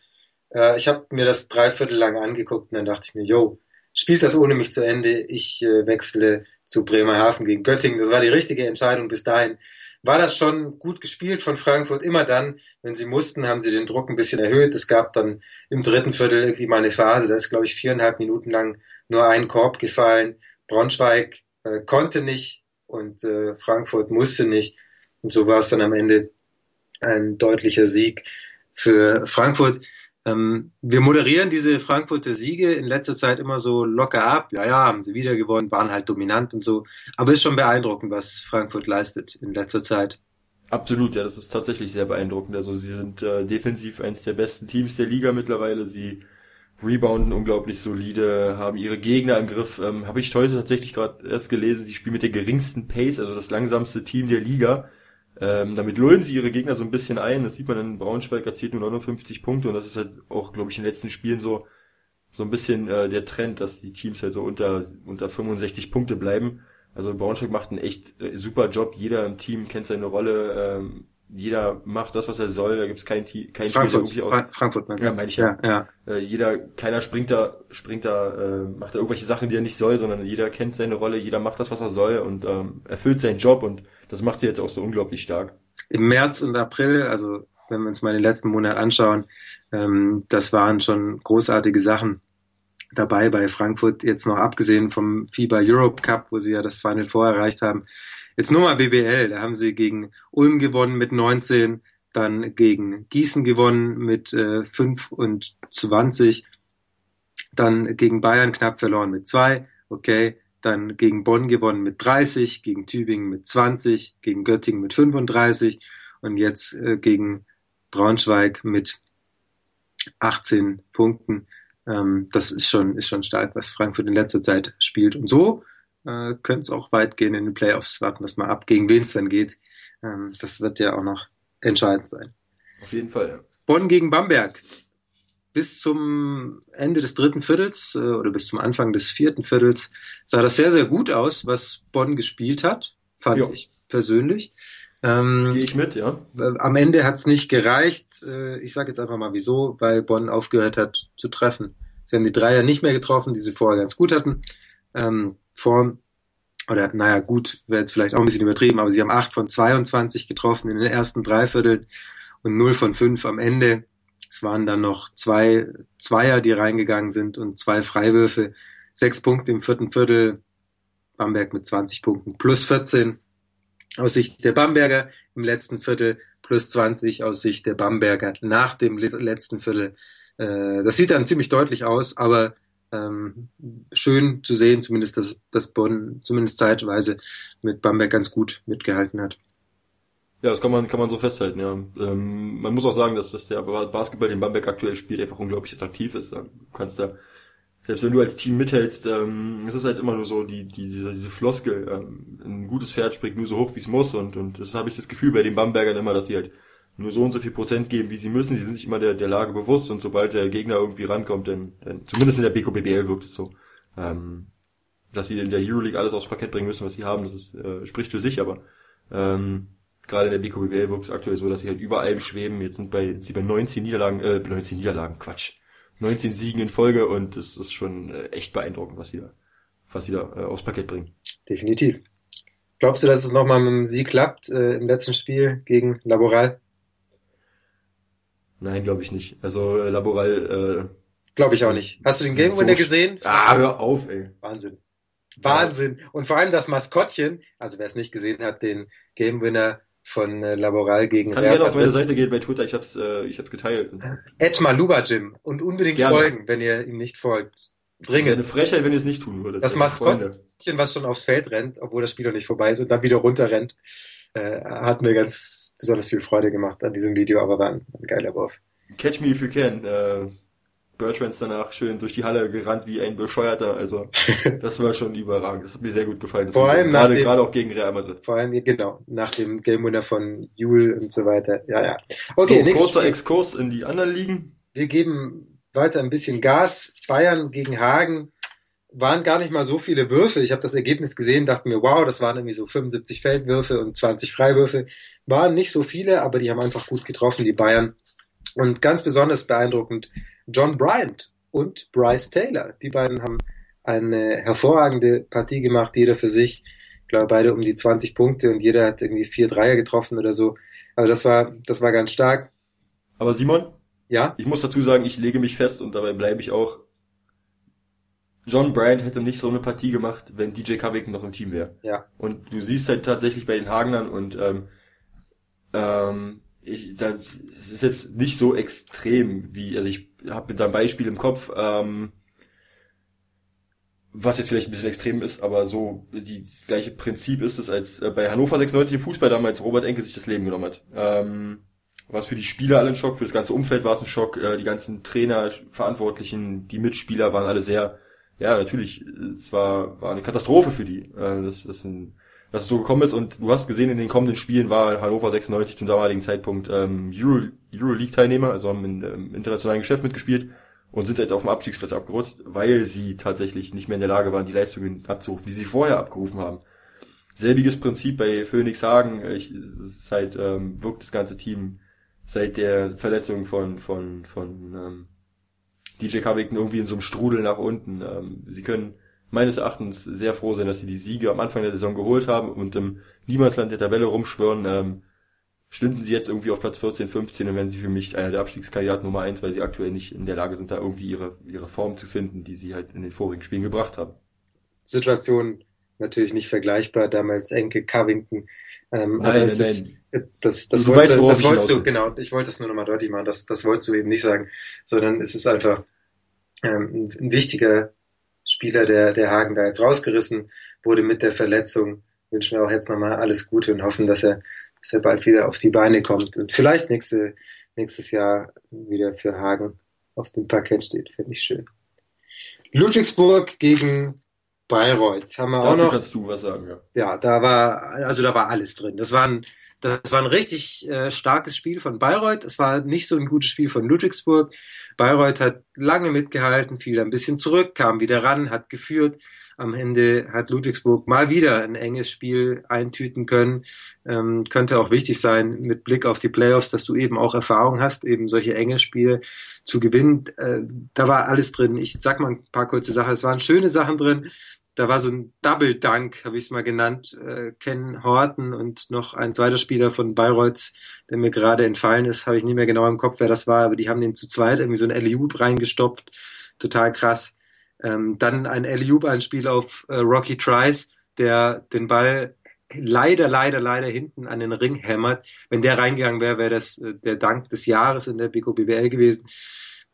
Äh, ich habe mir das dreiviertel lang angeguckt und dann dachte ich mir, yo, spielt das ohne mich zu Ende. Ich äh, wechsle zu Bremerhaven gegen Göttingen. Das war die richtige Entscheidung bis dahin. War das schon gut gespielt von Frankfurt? Immer dann, wenn sie mussten, haben sie den Druck ein bisschen erhöht. Es gab dann im dritten Viertel irgendwie mal eine Phase, da ist, glaube ich, viereinhalb Minuten lang nur ein Korb gefallen. Braunschweig äh, konnte nicht und äh, Frankfurt musste nicht. Und so war es dann am Ende ein deutlicher Sieg für Frankfurt. Ähm, wir moderieren diese Frankfurter Siege in letzter Zeit immer so locker ab. Ja, ja, haben sie wieder gewonnen, waren halt dominant und so. Aber ist schon beeindruckend, was Frankfurt leistet in letzter Zeit. Absolut, ja, das ist tatsächlich sehr beeindruckend. Also sie sind äh, defensiv eines der besten Teams der Liga mittlerweile. Sie rebounden unglaublich solide, haben ihre Gegner im Griff. Ähm, Habe ich heute tatsächlich gerade erst gelesen, sie spielen mit der geringsten Pace, also das langsamste Team der Liga. Ähm, damit lullen sie ihre Gegner so ein bisschen ein. Das sieht man dann, Braunschweig erzielt nur 59 Punkte und das ist halt auch, glaube ich, in den letzten Spielen so, so ein bisschen äh, der Trend, dass die Teams halt so unter, unter 65 Punkte bleiben. Also Braunschweig macht einen echt äh, super Job. Jeder im Team kennt seine Rolle. Ähm, jeder macht das, was er soll. Da gibt es kein, kein Frankfurt, Spieler irgendwie aus. Frankfurt, ja, meine ich ja. ja, ja. Äh, jeder, keiner springt da, springt da, äh, macht da irgendwelche Sachen, die er nicht soll, sondern jeder kennt seine Rolle, jeder macht das, was er soll und ähm, erfüllt seinen Job und das macht sie jetzt auch so unglaublich stark. Im März und April, also wenn wir uns mal den letzten Monat anschauen, ähm, das waren schon großartige Sachen dabei bei Frankfurt, jetzt noch abgesehen vom FIBA Europe Cup, wo sie ja das Final Four erreicht haben. Jetzt nur mal BBL, da haben sie gegen Ulm gewonnen mit 19, dann gegen Gießen gewonnen mit äh, 5 und 20, dann gegen Bayern knapp verloren mit 2, okay, dann gegen Bonn gewonnen mit 30, gegen Tübingen mit 20, gegen Göttingen mit 35 und jetzt äh, gegen Braunschweig mit 18 Punkten. Ähm, das ist schon, ist schon stark, was Frankfurt in letzter Zeit spielt. Und so äh, könnte es auch weit gehen in den Playoffs. Warten wir mal ab, gegen wen es dann geht. Ähm, das wird ja auch noch entscheidend sein. Auf jeden Fall, ja. Bonn gegen Bamberg. Bis zum Ende des dritten Viertels äh, oder bis zum Anfang des vierten Viertels sah das sehr, sehr gut aus, was Bonn gespielt hat, fand jo. ich persönlich. Ähm, Gehe ich mit, ja. Am Ende hat es nicht gereicht. Äh, ich sage jetzt einfach mal wieso, weil Bonn aufgehört hat zu treffen. Sie haben die Dreier nicht mehr getroffen, die sie vorher ganz gut hatten. Ähm, vor, oder naja, gut, wäre jetzt vielleicht auch ein bisschen übertrieben, aber sie haben 8 von 22 getroffen in den ersten drei Vierteln und 0 von 5 am Ende. Es waren dann noch zwei Zweier, die reingegangen sind und zwei Freiwürfe. Sechs Punkte im vierten Viertel. Bamberg mit 20 Punkten plus 14 aus Sicht der Bamberger im letzten Viertel plus 20 aus Sicht der Bamberger nach dem letzten Viertel. Äh, das sieht dann ziemlich deutlich aus, aber ähm, schön zu sehen, zumindest, dass, dass Bonn zumindest zeitweise mit Bamberg ganz gut mitgehalten hat. Ja, das kann man, kann man so festhalten, ja. Ähm, man muss auch sagen, dass, dass der Basketball, den Bamberg aktuell spielt, einfach unglaublich attraktiv ist. Du kannst da, selbst wenn du als Team mithältst, ähm, es ist halt immer nur so die, die, diese, diese Floskel, ähm, ein gutes Pferd springt nur so hoch, wie es muss und, und das habe ich das Gefühl bei den Bambergern immer, dass sie halt nur so und so viel Prozent geben, wie sie müssen. Sie sind sich immer der, der Lage bewusst und sobald der Gegner irgendwie rankommt, dann, dann zumindest in der BKBBL wirkt es so, ähm, dass sie in der Euroleague alles aufs Parkett bringen müssen, was sie haben. Das ist, äh, spricht für sich, aber ähm, gerade in der BKBBL wirkt es aktuell so, dass sie halt über allem schweben. Jetzt sind bei, sie bei 19 Niederlagen, äh, 19 Niederlagen, Quatsch. 19 Siegen in Folge und es ist schon äh, echt beeindruckend, was sie da, was sie da äh, aufs Parkett bringen. Definitiv. Glaubst du, dass es nochmal mit dem Sieg klappt äh, im letzten Spiel gegen Laboral? Nein, glaube ich nicht. Also äh, Laboral. Äh, glaube ich auch nicht. Hast du den Game Winner so gesehen? Ah, hör auf, ey. Wahnsinn. Wahnsinn. Und vor allem das Maskottchen, also wer es nicht gesehen hat, den Game Winner von äh, Laboral gegen Kann gerne auf meine Seite gehen bei Twitter, ich hab's, äh, ich hab's geteilt. Ed Maluba Jim und unbedingt gerne. folgen, wenn ihr ihm nicht folgt. Dringend. Eine Frechheit, wenn ihr es nicht tun würdet. Das Maskottchen, was schon aufs Feld rennt, obwohl das Spiel noch nicht vorbei ist und dann wieder runter rennt, äh, hat mir ganz besonders viel Freude gemacht an diesem Video, aber war ein, ein geiler Wurf. Catch me if you can. Äh, Bertrands danach schön durch die Halle gerannt wie ein Bescheuerter. Also [LAUGHS] das war schon überragend. Das hat mir sehr gut gefallen. Das vor allem gerade, dem, gerade auch gegen Real Madrid. Vor allem, genau, nach dem Game Winner von Jule und so weiter. Ja, ja. Okay, so, kurzer Spiel. Exkurs in die anderen Ligen. Wir geben weiter ein bisschen Gas. Bayern gegen Hagen waren gar nicht mal so viele Würfe. Ich habe das Ergebnis gesehen, dachte mir, wow, das waren irgendwie so 75 Feldwürfe und 20 Freiwürfe. Waren nicht so viele, aber die haben einfach gut getroffen, die Bayern. Und ganz besonders beeindruckend John Bryant und Bryce Taylor. Die beiden haben eine hervorragende Partie gemacht, jeder für sich. Ich glaube, beide um die 20 Punkte und jeder hat irgendwie vier Dreier getroffen oder so. Also das war, das war ganz stark. Aber Simon? Ja? Ich muss dazu sagen, ich lege mich fest und dabei bleibe ich auch. John Bryant hätte nicht so eine Partie gemacht, wenn DJ Covington noch im Team wäre. Ja. Und du siehst halt tatsächlich bei den Hagenern und ähm, ähm, ich, das ist jetzt nicht so extrem wie, also ich habe mit einem Beispiel im Kopf, ähm, was jetzt vielleicht ein bisschen extrem ist, aber so die das gleiche Prinzip ist es, als äh, bei Hannover 96 im Fußball damals Robert Enke sich das Leben genommen hat. Ähm, was für die Spieler alle ein Schock, für das ganze Umfeld war es ein Schock, äh, die ganzen Trainer, Verantwortlichen, die Mitspieler waren alle sehr, ja natürlich, es war, war eine Katastrophe für die. Äh, das, das, ein, dass es so gekommen ist und du hast gesehen, in den kommenden Spielen war Hannover 96 zum damaligen Zeitpunkt ähm, Euro, Euroleague-Teilnehmer, also haben im ähm, internationalen Geschäft mitgespielt und sind halt auf dem Abstiegsplatz abgerutscht, weil sie tatsächlich nicht mehr in der Lage waren, die Leistungen abzurufen, die sie vorher abgerufen haben. Selbiges Prinzip bei Phoenix Hagen, ich, es ist halt, ähm, wirkt das ganze Team seit der Verletzung von, von, von ähm, DJ Covington irgendwie in so einem Strudel nach unten. Ähm, sie können meines Erachtens sehr froh sein, dass sie die Siege am Anfang der Saison geholt haben und im Niemandsland der Tabelle rumschwören. Ähm, stünden sie jetzt irgendwie auf Platz 14, 15 und wären sie für mich einer der Abstiegskandidaten Nummer eins, weil sie aktuell nicht in der Lage sind, da irgendwie ihre, ihre Form zu finden, die sie halt in den vorigen Spielen gebracht haben. Situation natürlich nicht vergleichbar, damals Enke Covington. Ähm, nein, nein, ist, nein. Das, das, wolltest, weißt, du, das wolltest du, genau, ich wollte es nur nochmal deutlich machen, das, das wolltest du eben nicht sagen, sondern es ist einfach ähm, ein wichtiger Spieler, der, der Hagen da jetzt rausgerissen wurde mit der Verletzung. Wünschen wir auch jetzt nochmal alles Gute und hoffen, dass er, dass er bald wieder auf die Beine kommt und vielleicht nächste, nächstes Jahr wieder für Hagen auf dem Parkett steht. Finde ich schön. Ludwigsburg gegen Bayreuth haben wir Dafür auch noch. kannst du was sagen, ja. Ja, da war, also da war alles drin. Das war ein, das war ein richtig äh, starkes Spiel von Bayreuth. Es war nicht so ein gutes Spiel von Ludwigsburg. Bayreuth hat lange mitgehalten, fiel ein bisschen zurück, kam wieder ran, hat geführt. Am Ende hat Ludwigsburg mal wieder ein enges Spiel eintüten können. Ähm, könnte auch wichtig sein mit Blick auf die Playoffs, dass du eben auch Erfahrung hast, eben solche enge Spiele zu gewinnen. Äh, da war alles drin. Ich sag mal ein paar kurze Sachen. Es waren schöne Sachen drin da war so ein Double Dunk, habe ich es mal genannt. Äh, Ken Horton und noch ein zweiter Spieler von Bayreuth, der mir gerade entfallen ist, habe ich nicht mehr genau im Kopf, wer das war, aber die haben den zu zweit irgendwie so ein Eliud reingestopft. Total krass. Ähm, dann ein Eliud-Anspiel auf äh, Rocky Trice, der den Ball leider, leider, leider hinten an den Ring hämmert. Wenn der reingegangen wäre, wäre das äh, der Dank des Jahres in der BKBBL gewesen.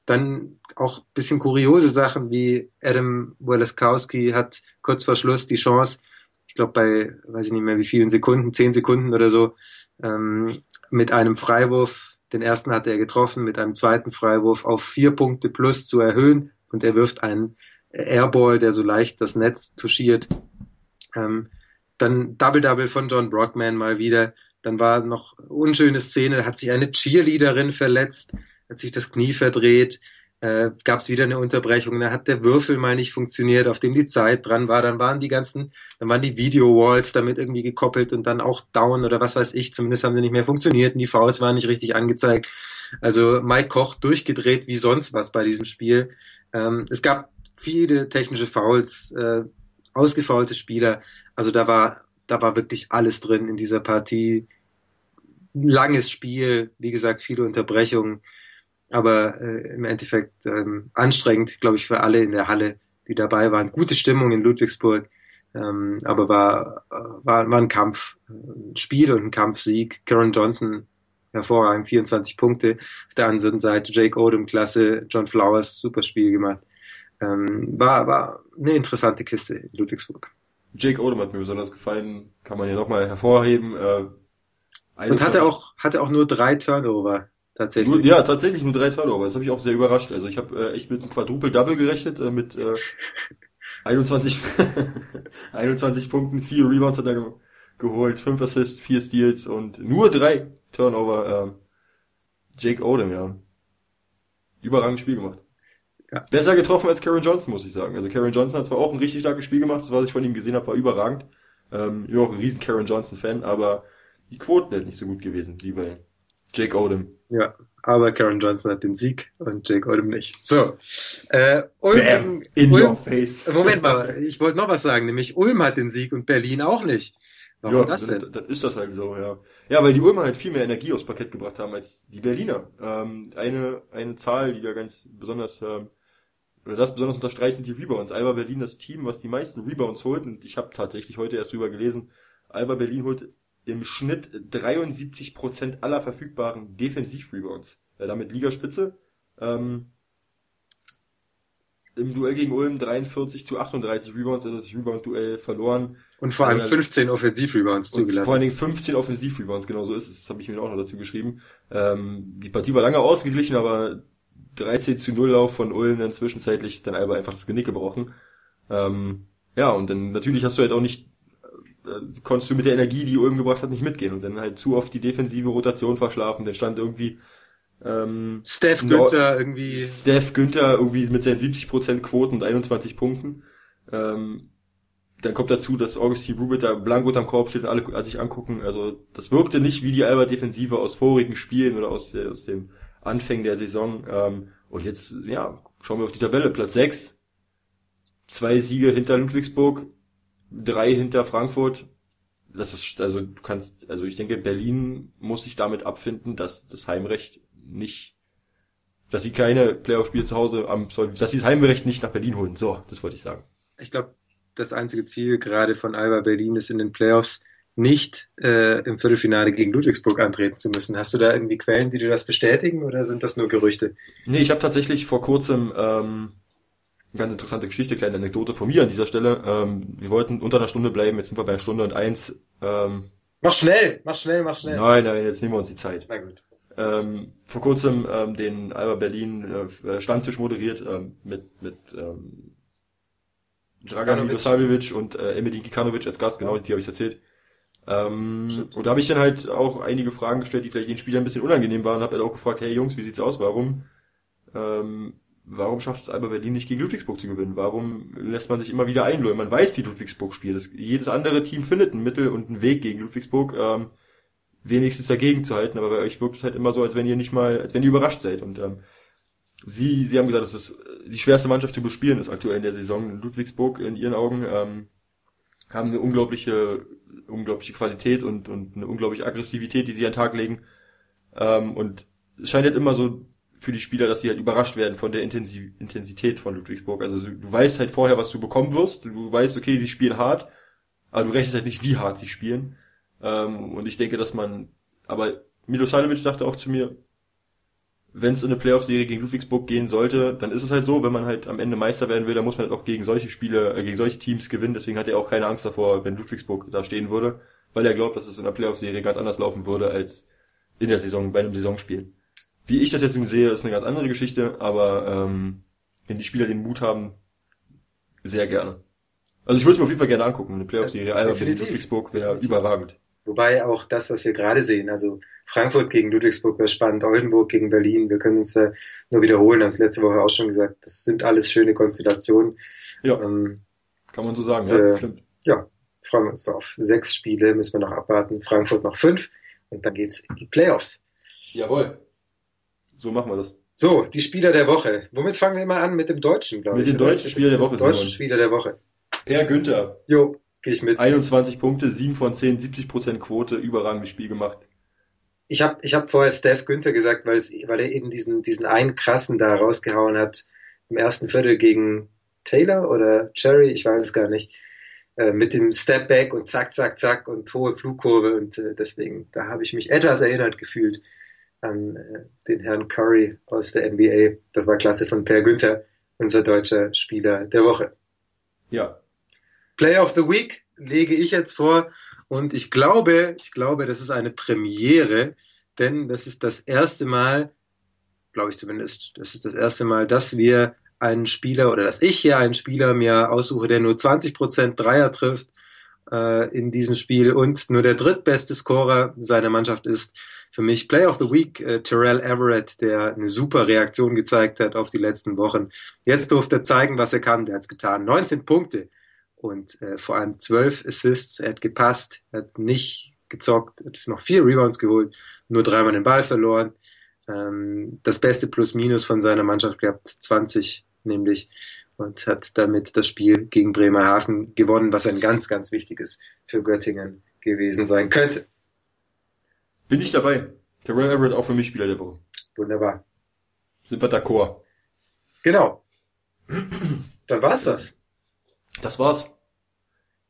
Dann auch bisschen kuriose Sachen wie Adam Wolaskowski hat kurz vor Schluss die Chance, ich glaube bei, weiß ich nicht mehr wie vielen Sekunden, zehn Sekunden oder so, ähm, mit einem Freiwurf, den ersten hat er getroffen, mit einem zweiten Freiwurf auf vier Punkte plus zu erhöhen und er wirft einen Airball, der so leicht das Netz touchiert. Ähm, dann Double-Double von John Brockman mal wieder. Dann war noch unschöne Szene, hat sich eine Cheerleaderin verletzt hat sich das Knie verdreht, äh, gab es wieder eine Unterbrechung, dann hat der Würfel mal nicht funktioniert, auf dem die Zeit dran war, dann waren die ganzen, dann waren die Video-Walls damit irgendwie gekoppelt und dann auch down oder was weiß ich, zumindest haben sie nicht mehr funktioniert und die Fouls waren nicht richtig angezeigt. Also Mike Koch durchgedreht wie sonst was bei diesem Spiel. Ähm, es gab viele technische Fouls, äh, ausgefaulte Spieler, also da war, da war wirklich alles drin in dieser Partie. Langes Spiel, wie gesagt, viele Unterbrechungen aber äh, im Endeffekt ähm, anstrengend, glaube ich, für alle in der Halle, die dabei waren. Gute Stimmung in Ludwigsburg, ähm, aber war, äh, war, war ein Kampf, ein Spiel und ein Kampfsieg. Karen Johnson hervorragend, 24 Punkte. Auf der anderen Seite Jake Odom, klasse, John Flowers, super Spiel gemacht. Ähm, war, war eine interessante Kiste in Ludwigsburg. Jake Odom hat mir besonders gefallen, kann man ja nochmal hervorheben. Äh, und hatte auch, hatte auch nur drei Turnover Tatsächlich. Ja, tatsächlich nur drei Turnover. Das habe ich auch sehr überrascht. Also ich habe äh, echt mit einem Quadruple-Double gerechnet, äh, mit äh, [LAUGHS] 21, 21 [LAUGHS] Punkten, vier Rebounds hat er ge geholt, fünf Assists, vier Steals und nur drei Turnover. Äh, Jake Odom, ja. Überragendes Spiel gemacht. Ja. Besser getroffen als Karen Johnson, muss ich sagen. Also Karen Johnson hat zwar auch ein richtig starkes Spiel gemacht, das was ich von ihm gesehen habe, war überragend. Ähm, ich bin auch ein riesen Karen Johnson-Fan, aber die Quoten sind nicht so gut gewesen, wie bei Jake Odom. Ja, aber Karen Johnson hat den Sieg und Jake Odom nicht. So. Äh, Ulm, Bam, in Ulm, your face. Moment mal, ich wollte noch was sagen, nämlich Ulm hat den Sieg und Berlin auch nicht. Warum ja, das denn? Dann, ist das halt so, ja. Ja, weil die Ulmer halt viel mehr Energie aufs Parkett gebracht haben als die Berliner. Ähm, eine, eine Zahl, die da ganz besonders, ähm, oder das besonders unterstreichen, die Rebounds. Alba Berlin das Team, was die meisten Rebounds holt. Und ich habe tatsächlich heute erst drüber gelesen, Alba Berlin holt im Schnitt 73% aller verfügbaren Defensiv-Rebounds. Äh, damit Ligaspitze. Ähm, Im Duell gegen Ulm 43 zu 38 Rebounds, also das Rebound-Duell verloren. Und vor allem 15 Offensiv-Rebounds zugelassen. Vor allen Dingen 15 Offensiv-Rebounds, genau so ist es. Das habe ich mir auch noch dazu geschrieben. Ähm, die Partie war lange ausgeglichen, aber 13 zu 0 Lauf von Ulm dann zwischenzeitlich dann einfach das Genick gebrochen. Ähm, ja, und dann natürlich hast du halt auch nicht konntest du mit der Energie, die Ulm gebracht hat, nicht mitgehen und dann halt zu oft die defensive Rotation verschlafen. Dann stand irgendwie ähm, Steph Günther irgendwie. Steph Günther irgendwie mit seinen 70% Quoten und 21 Punkten. Ähm, dann kommt dazu, dass Augustin Rubit da blank unterm Korb steht und alle sich angucken. Also das wirkte nicht wie die Albert-Defensive aus vorigen Spielen oder aus, der, aus dem Anfängen der Saison. Ähm, und jetzt, ja, schauen wir auf die Tabelle. Platz 6, zwei Siege hinter Ludwigsburg, drei hinter Frankfurt. Das ist, also du kannst, also ich denke, Berlin muss sich damit abfinden, dass das Heimrecht nicht, dass sie keine Playoff-Spiele zu Hause am, dass sie das Heimrecht nicht nach Berlin holen. So, das wollte ich sagen. Ich glaube, das einzige Ziel gerade von Alba Berlin ist in den Playoffs nicht äh, im Viertelfinale gegen Ludwigsburg antreten zu müssen. Hast du da irgendwie Quellen, die dir das bestätigen oder sind das nur Gerüchte? Nee, ich habe tatsächlich vor kurzem ähm, ganz interessante Geschichte, kleine Anekdote von mir an dieser Stelle. Ähm, wir wollten unter einer Stunde bleiben, jetzt sind wir bei einer Stunde und eins. Ähm, mach schnell, mach schnell, mach schnell. Nein, nein, jetzt nehmen wir uns die Zeit. Na gut. Ähm, vor kurzem ähm, den Alba Berlin äh, Stammtisch moderiert ähm, mit mit ähm, Dragan Milosavljevic und äh, Emedin Kikanovic als Gast, genau, die habe ich erzählt. Ähm, und da habe ich dann halt auch einige Fragen gestellt, die vielleicht den Spielern ein bisschen unangenehm waren und habe halt auch gefragt, hey Jungs, wie sieht's aus? Warum ähm, warum schafft es Alba Berlin nicht gegen Ludwigsburg zu gewinnen? Warum lässt man sich immer wieder einlullen? Man weiß, wie Ludwigsburg spielt. Das, jedes andere Team findet ein Mittel und einen Weg gegen Ludwigsburg, ähm, wenigstens dagegen zu halten. Aber bei euch wirkt es halt immer so, als wenn ihr nicht mal, als wenn ihr überrascht seid. Und ähm, sie, sie haben gesagt, dass es die schwerste Mannschaft zu bespielen ist aktuell in der Saison. Ludwigsburg in ihren Augen ähm, haben eine unglaubliche, unglaubliche Qualität und, und eine unglaubliche Aggressivität, die sie an den Tag legen. Ähm, und es scheint halt immer so für die Spieler, dass sie halt überrascht werden von der Intensität von Ludwigsburg. Also du weißt halt vorher, was du bekommen wirst. Du weißt, okay, die spielen hart, aber du rechnest halt nicht, wie hart sie spielen. Ähm, und ich denke, dass man, aber Milosanovic sagte auch zu mir, wenn es in eine Playoff-Serie gegen Ludwigsburg gehen sollte, dann ist es halt so, wenn man halt am Ende Meister werden will, dann muss man halt auch gegen solche Spiele, äh, gegen solche Teams gewinnen. Deswegen hat er auch keine Angst davor, wenn Ludwigsburg da stehen würde, weil er glaubt, dass es in der Playoff-Serie ganz anders laufen würde als in der Saison, bei einem Saisonspiel. Wie ich das jetzt sehe, ist eine ganz andere Geschichte, aber ähm, wenn die Spieler den Mut haben, sehr gerne. Also ich würde es mir auf jeden Fall gerne angucken, eine Playoff-Serie. Alba gegen Ludwigsburg wäre überragend. Wobei auch das, was wir gerade sehen, also Frankfurt gegen Ludwigsburg wäre spannend, Oldenburg gegen Berlin, wir können uns da nur wiederholen, hast letzte Woche auch schon gesagt, das sind alles schöne Konstellationen. Ja, ähm, kann man so sagen, und, ja, äh, stimmt. Ja, freuen wir uns drauf. Sechs Spiele müssen wir noch abwarten, Frankfurt noch fünf und dann geht's in die Playoffs. Jawohl. So machen wir das. So, die Spieler der Woche. Womit fangen wir mal an? Mit dem Deutschen, glaube ich. Mit dem deutschen Spieler der Woche. Deutschen Spieler der Woche. Per Günther. Jo, gehe ich mit. 21 Punkte, 7 von 10, 70 Prozent Quote, überragendes Spiel gemacht. Ich habe ich hab vorher Steph Günther gesagt, weil, es, weil er eben diesen, diesen einen krassen da rausgehauen hat im ersten Viertel gegen Taylor oder Cherry, ich weiß es gar nicht, äh, mit dem Step Back und zack, zack, zack und hohe Flugkurve und äh, deswegen, da habe ich mich etwas erinnert gefühlt an äh, den Herrn Curry aus der NBA. Das war klasse von Per Günther, unser deutscher Spieler der Woche. Ja. Player of the Week lege ich jetzt vor und ich glaube, ich glaube, das ist eine Premiere, denn das ist das erste Mal, glaube ich zumindest, das ist das erste Mal, dass wir einen Spieler oder dass ich hier einen Spieler mir aussuche, der nur 20% Dreier trifft äh, in diesem Spiel und nur der drittbeste Scorer seiner Mannschaft ist für mich Play of the Week äh, Terrell Everett, der eine super Reaktion gezeigt hat auf die letzten Wochen. Jetzt durfte er zeigen, was er kann. Der hat es getan. 19 Punkte und äh, vor allem 12 Assists. Er hat gepasst, er hat nicht gezockt, hat noch vier Rebounds geholt, nur dreimal den Ball verloren. Ähm, das beste Plus-Minus von seiner Mannschaft gehabt, 20 nämlich und hat damit das Spiel gegen Bremerhaven gewonnen, was ein ganz, ganz wichtiges für Göttingen gewesen sein könnte. Bin ich dabei. Terrell Everett auch für mich Spieler der Woche. Wunderbar. Sind wir d'accord. Genau. Dann war's das. Das war's.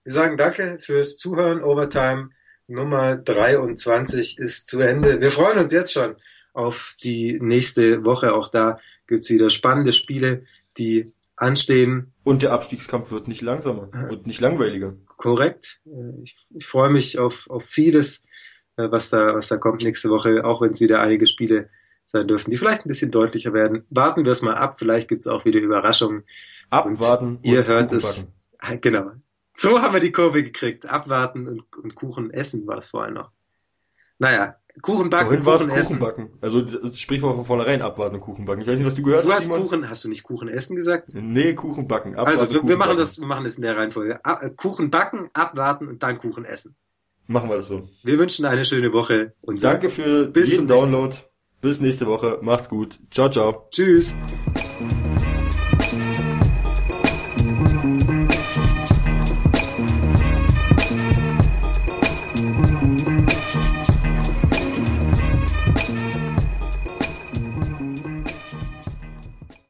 Wir sagen danke fürs Zuhören. Overtime Nummer 23 ist zu Ende. Wir freuen uns jetzt schon auf die nächste Woche. Auch da gibt's wieder spannende Spiele, die anstehen. Und der Abstiegskampf wird nicht langsamer und nicht langweiliger. Korrekt. Ich, ich freue mich auf, auf vieles äh, was da, was da kommt nächste Woche, auch wenn es wieder einige Spiele sein dürfen, die vielleicht ein bisschen deutlicher werden. Warten wir es mal ab, vielleicht gibt es auch wieder Überraschungen. Abwarten. Und ihr hört es. Genau. So haben wir die Kurve gekriegt. Abwarten und, und Kuchen essen war es vorher noch. Naja, Kuchen backen, Vorhin Kuchen Kuchen essen. backen. Also das Sprichwort von vornherein abwarten und Kuchen backen. Ich weiß nicht, was du gehört Du hast, hast Simon. Kuchen, hast du nicht Kuchen essen gesagt? Nee, Kuchen backen. Abwarten, Also, wir, Kuchen wir machen backen. das, wir machen das in der Reihenfolge. A- äh, Kuchen backen, abwarten und dann Kuchen essen. Machen wir das so. Wir wünschen eine schöne Woche und Danke für Bis jeden Download. Bis nächste Woche. Macht's gut. Ciao, ciao. Tschüss.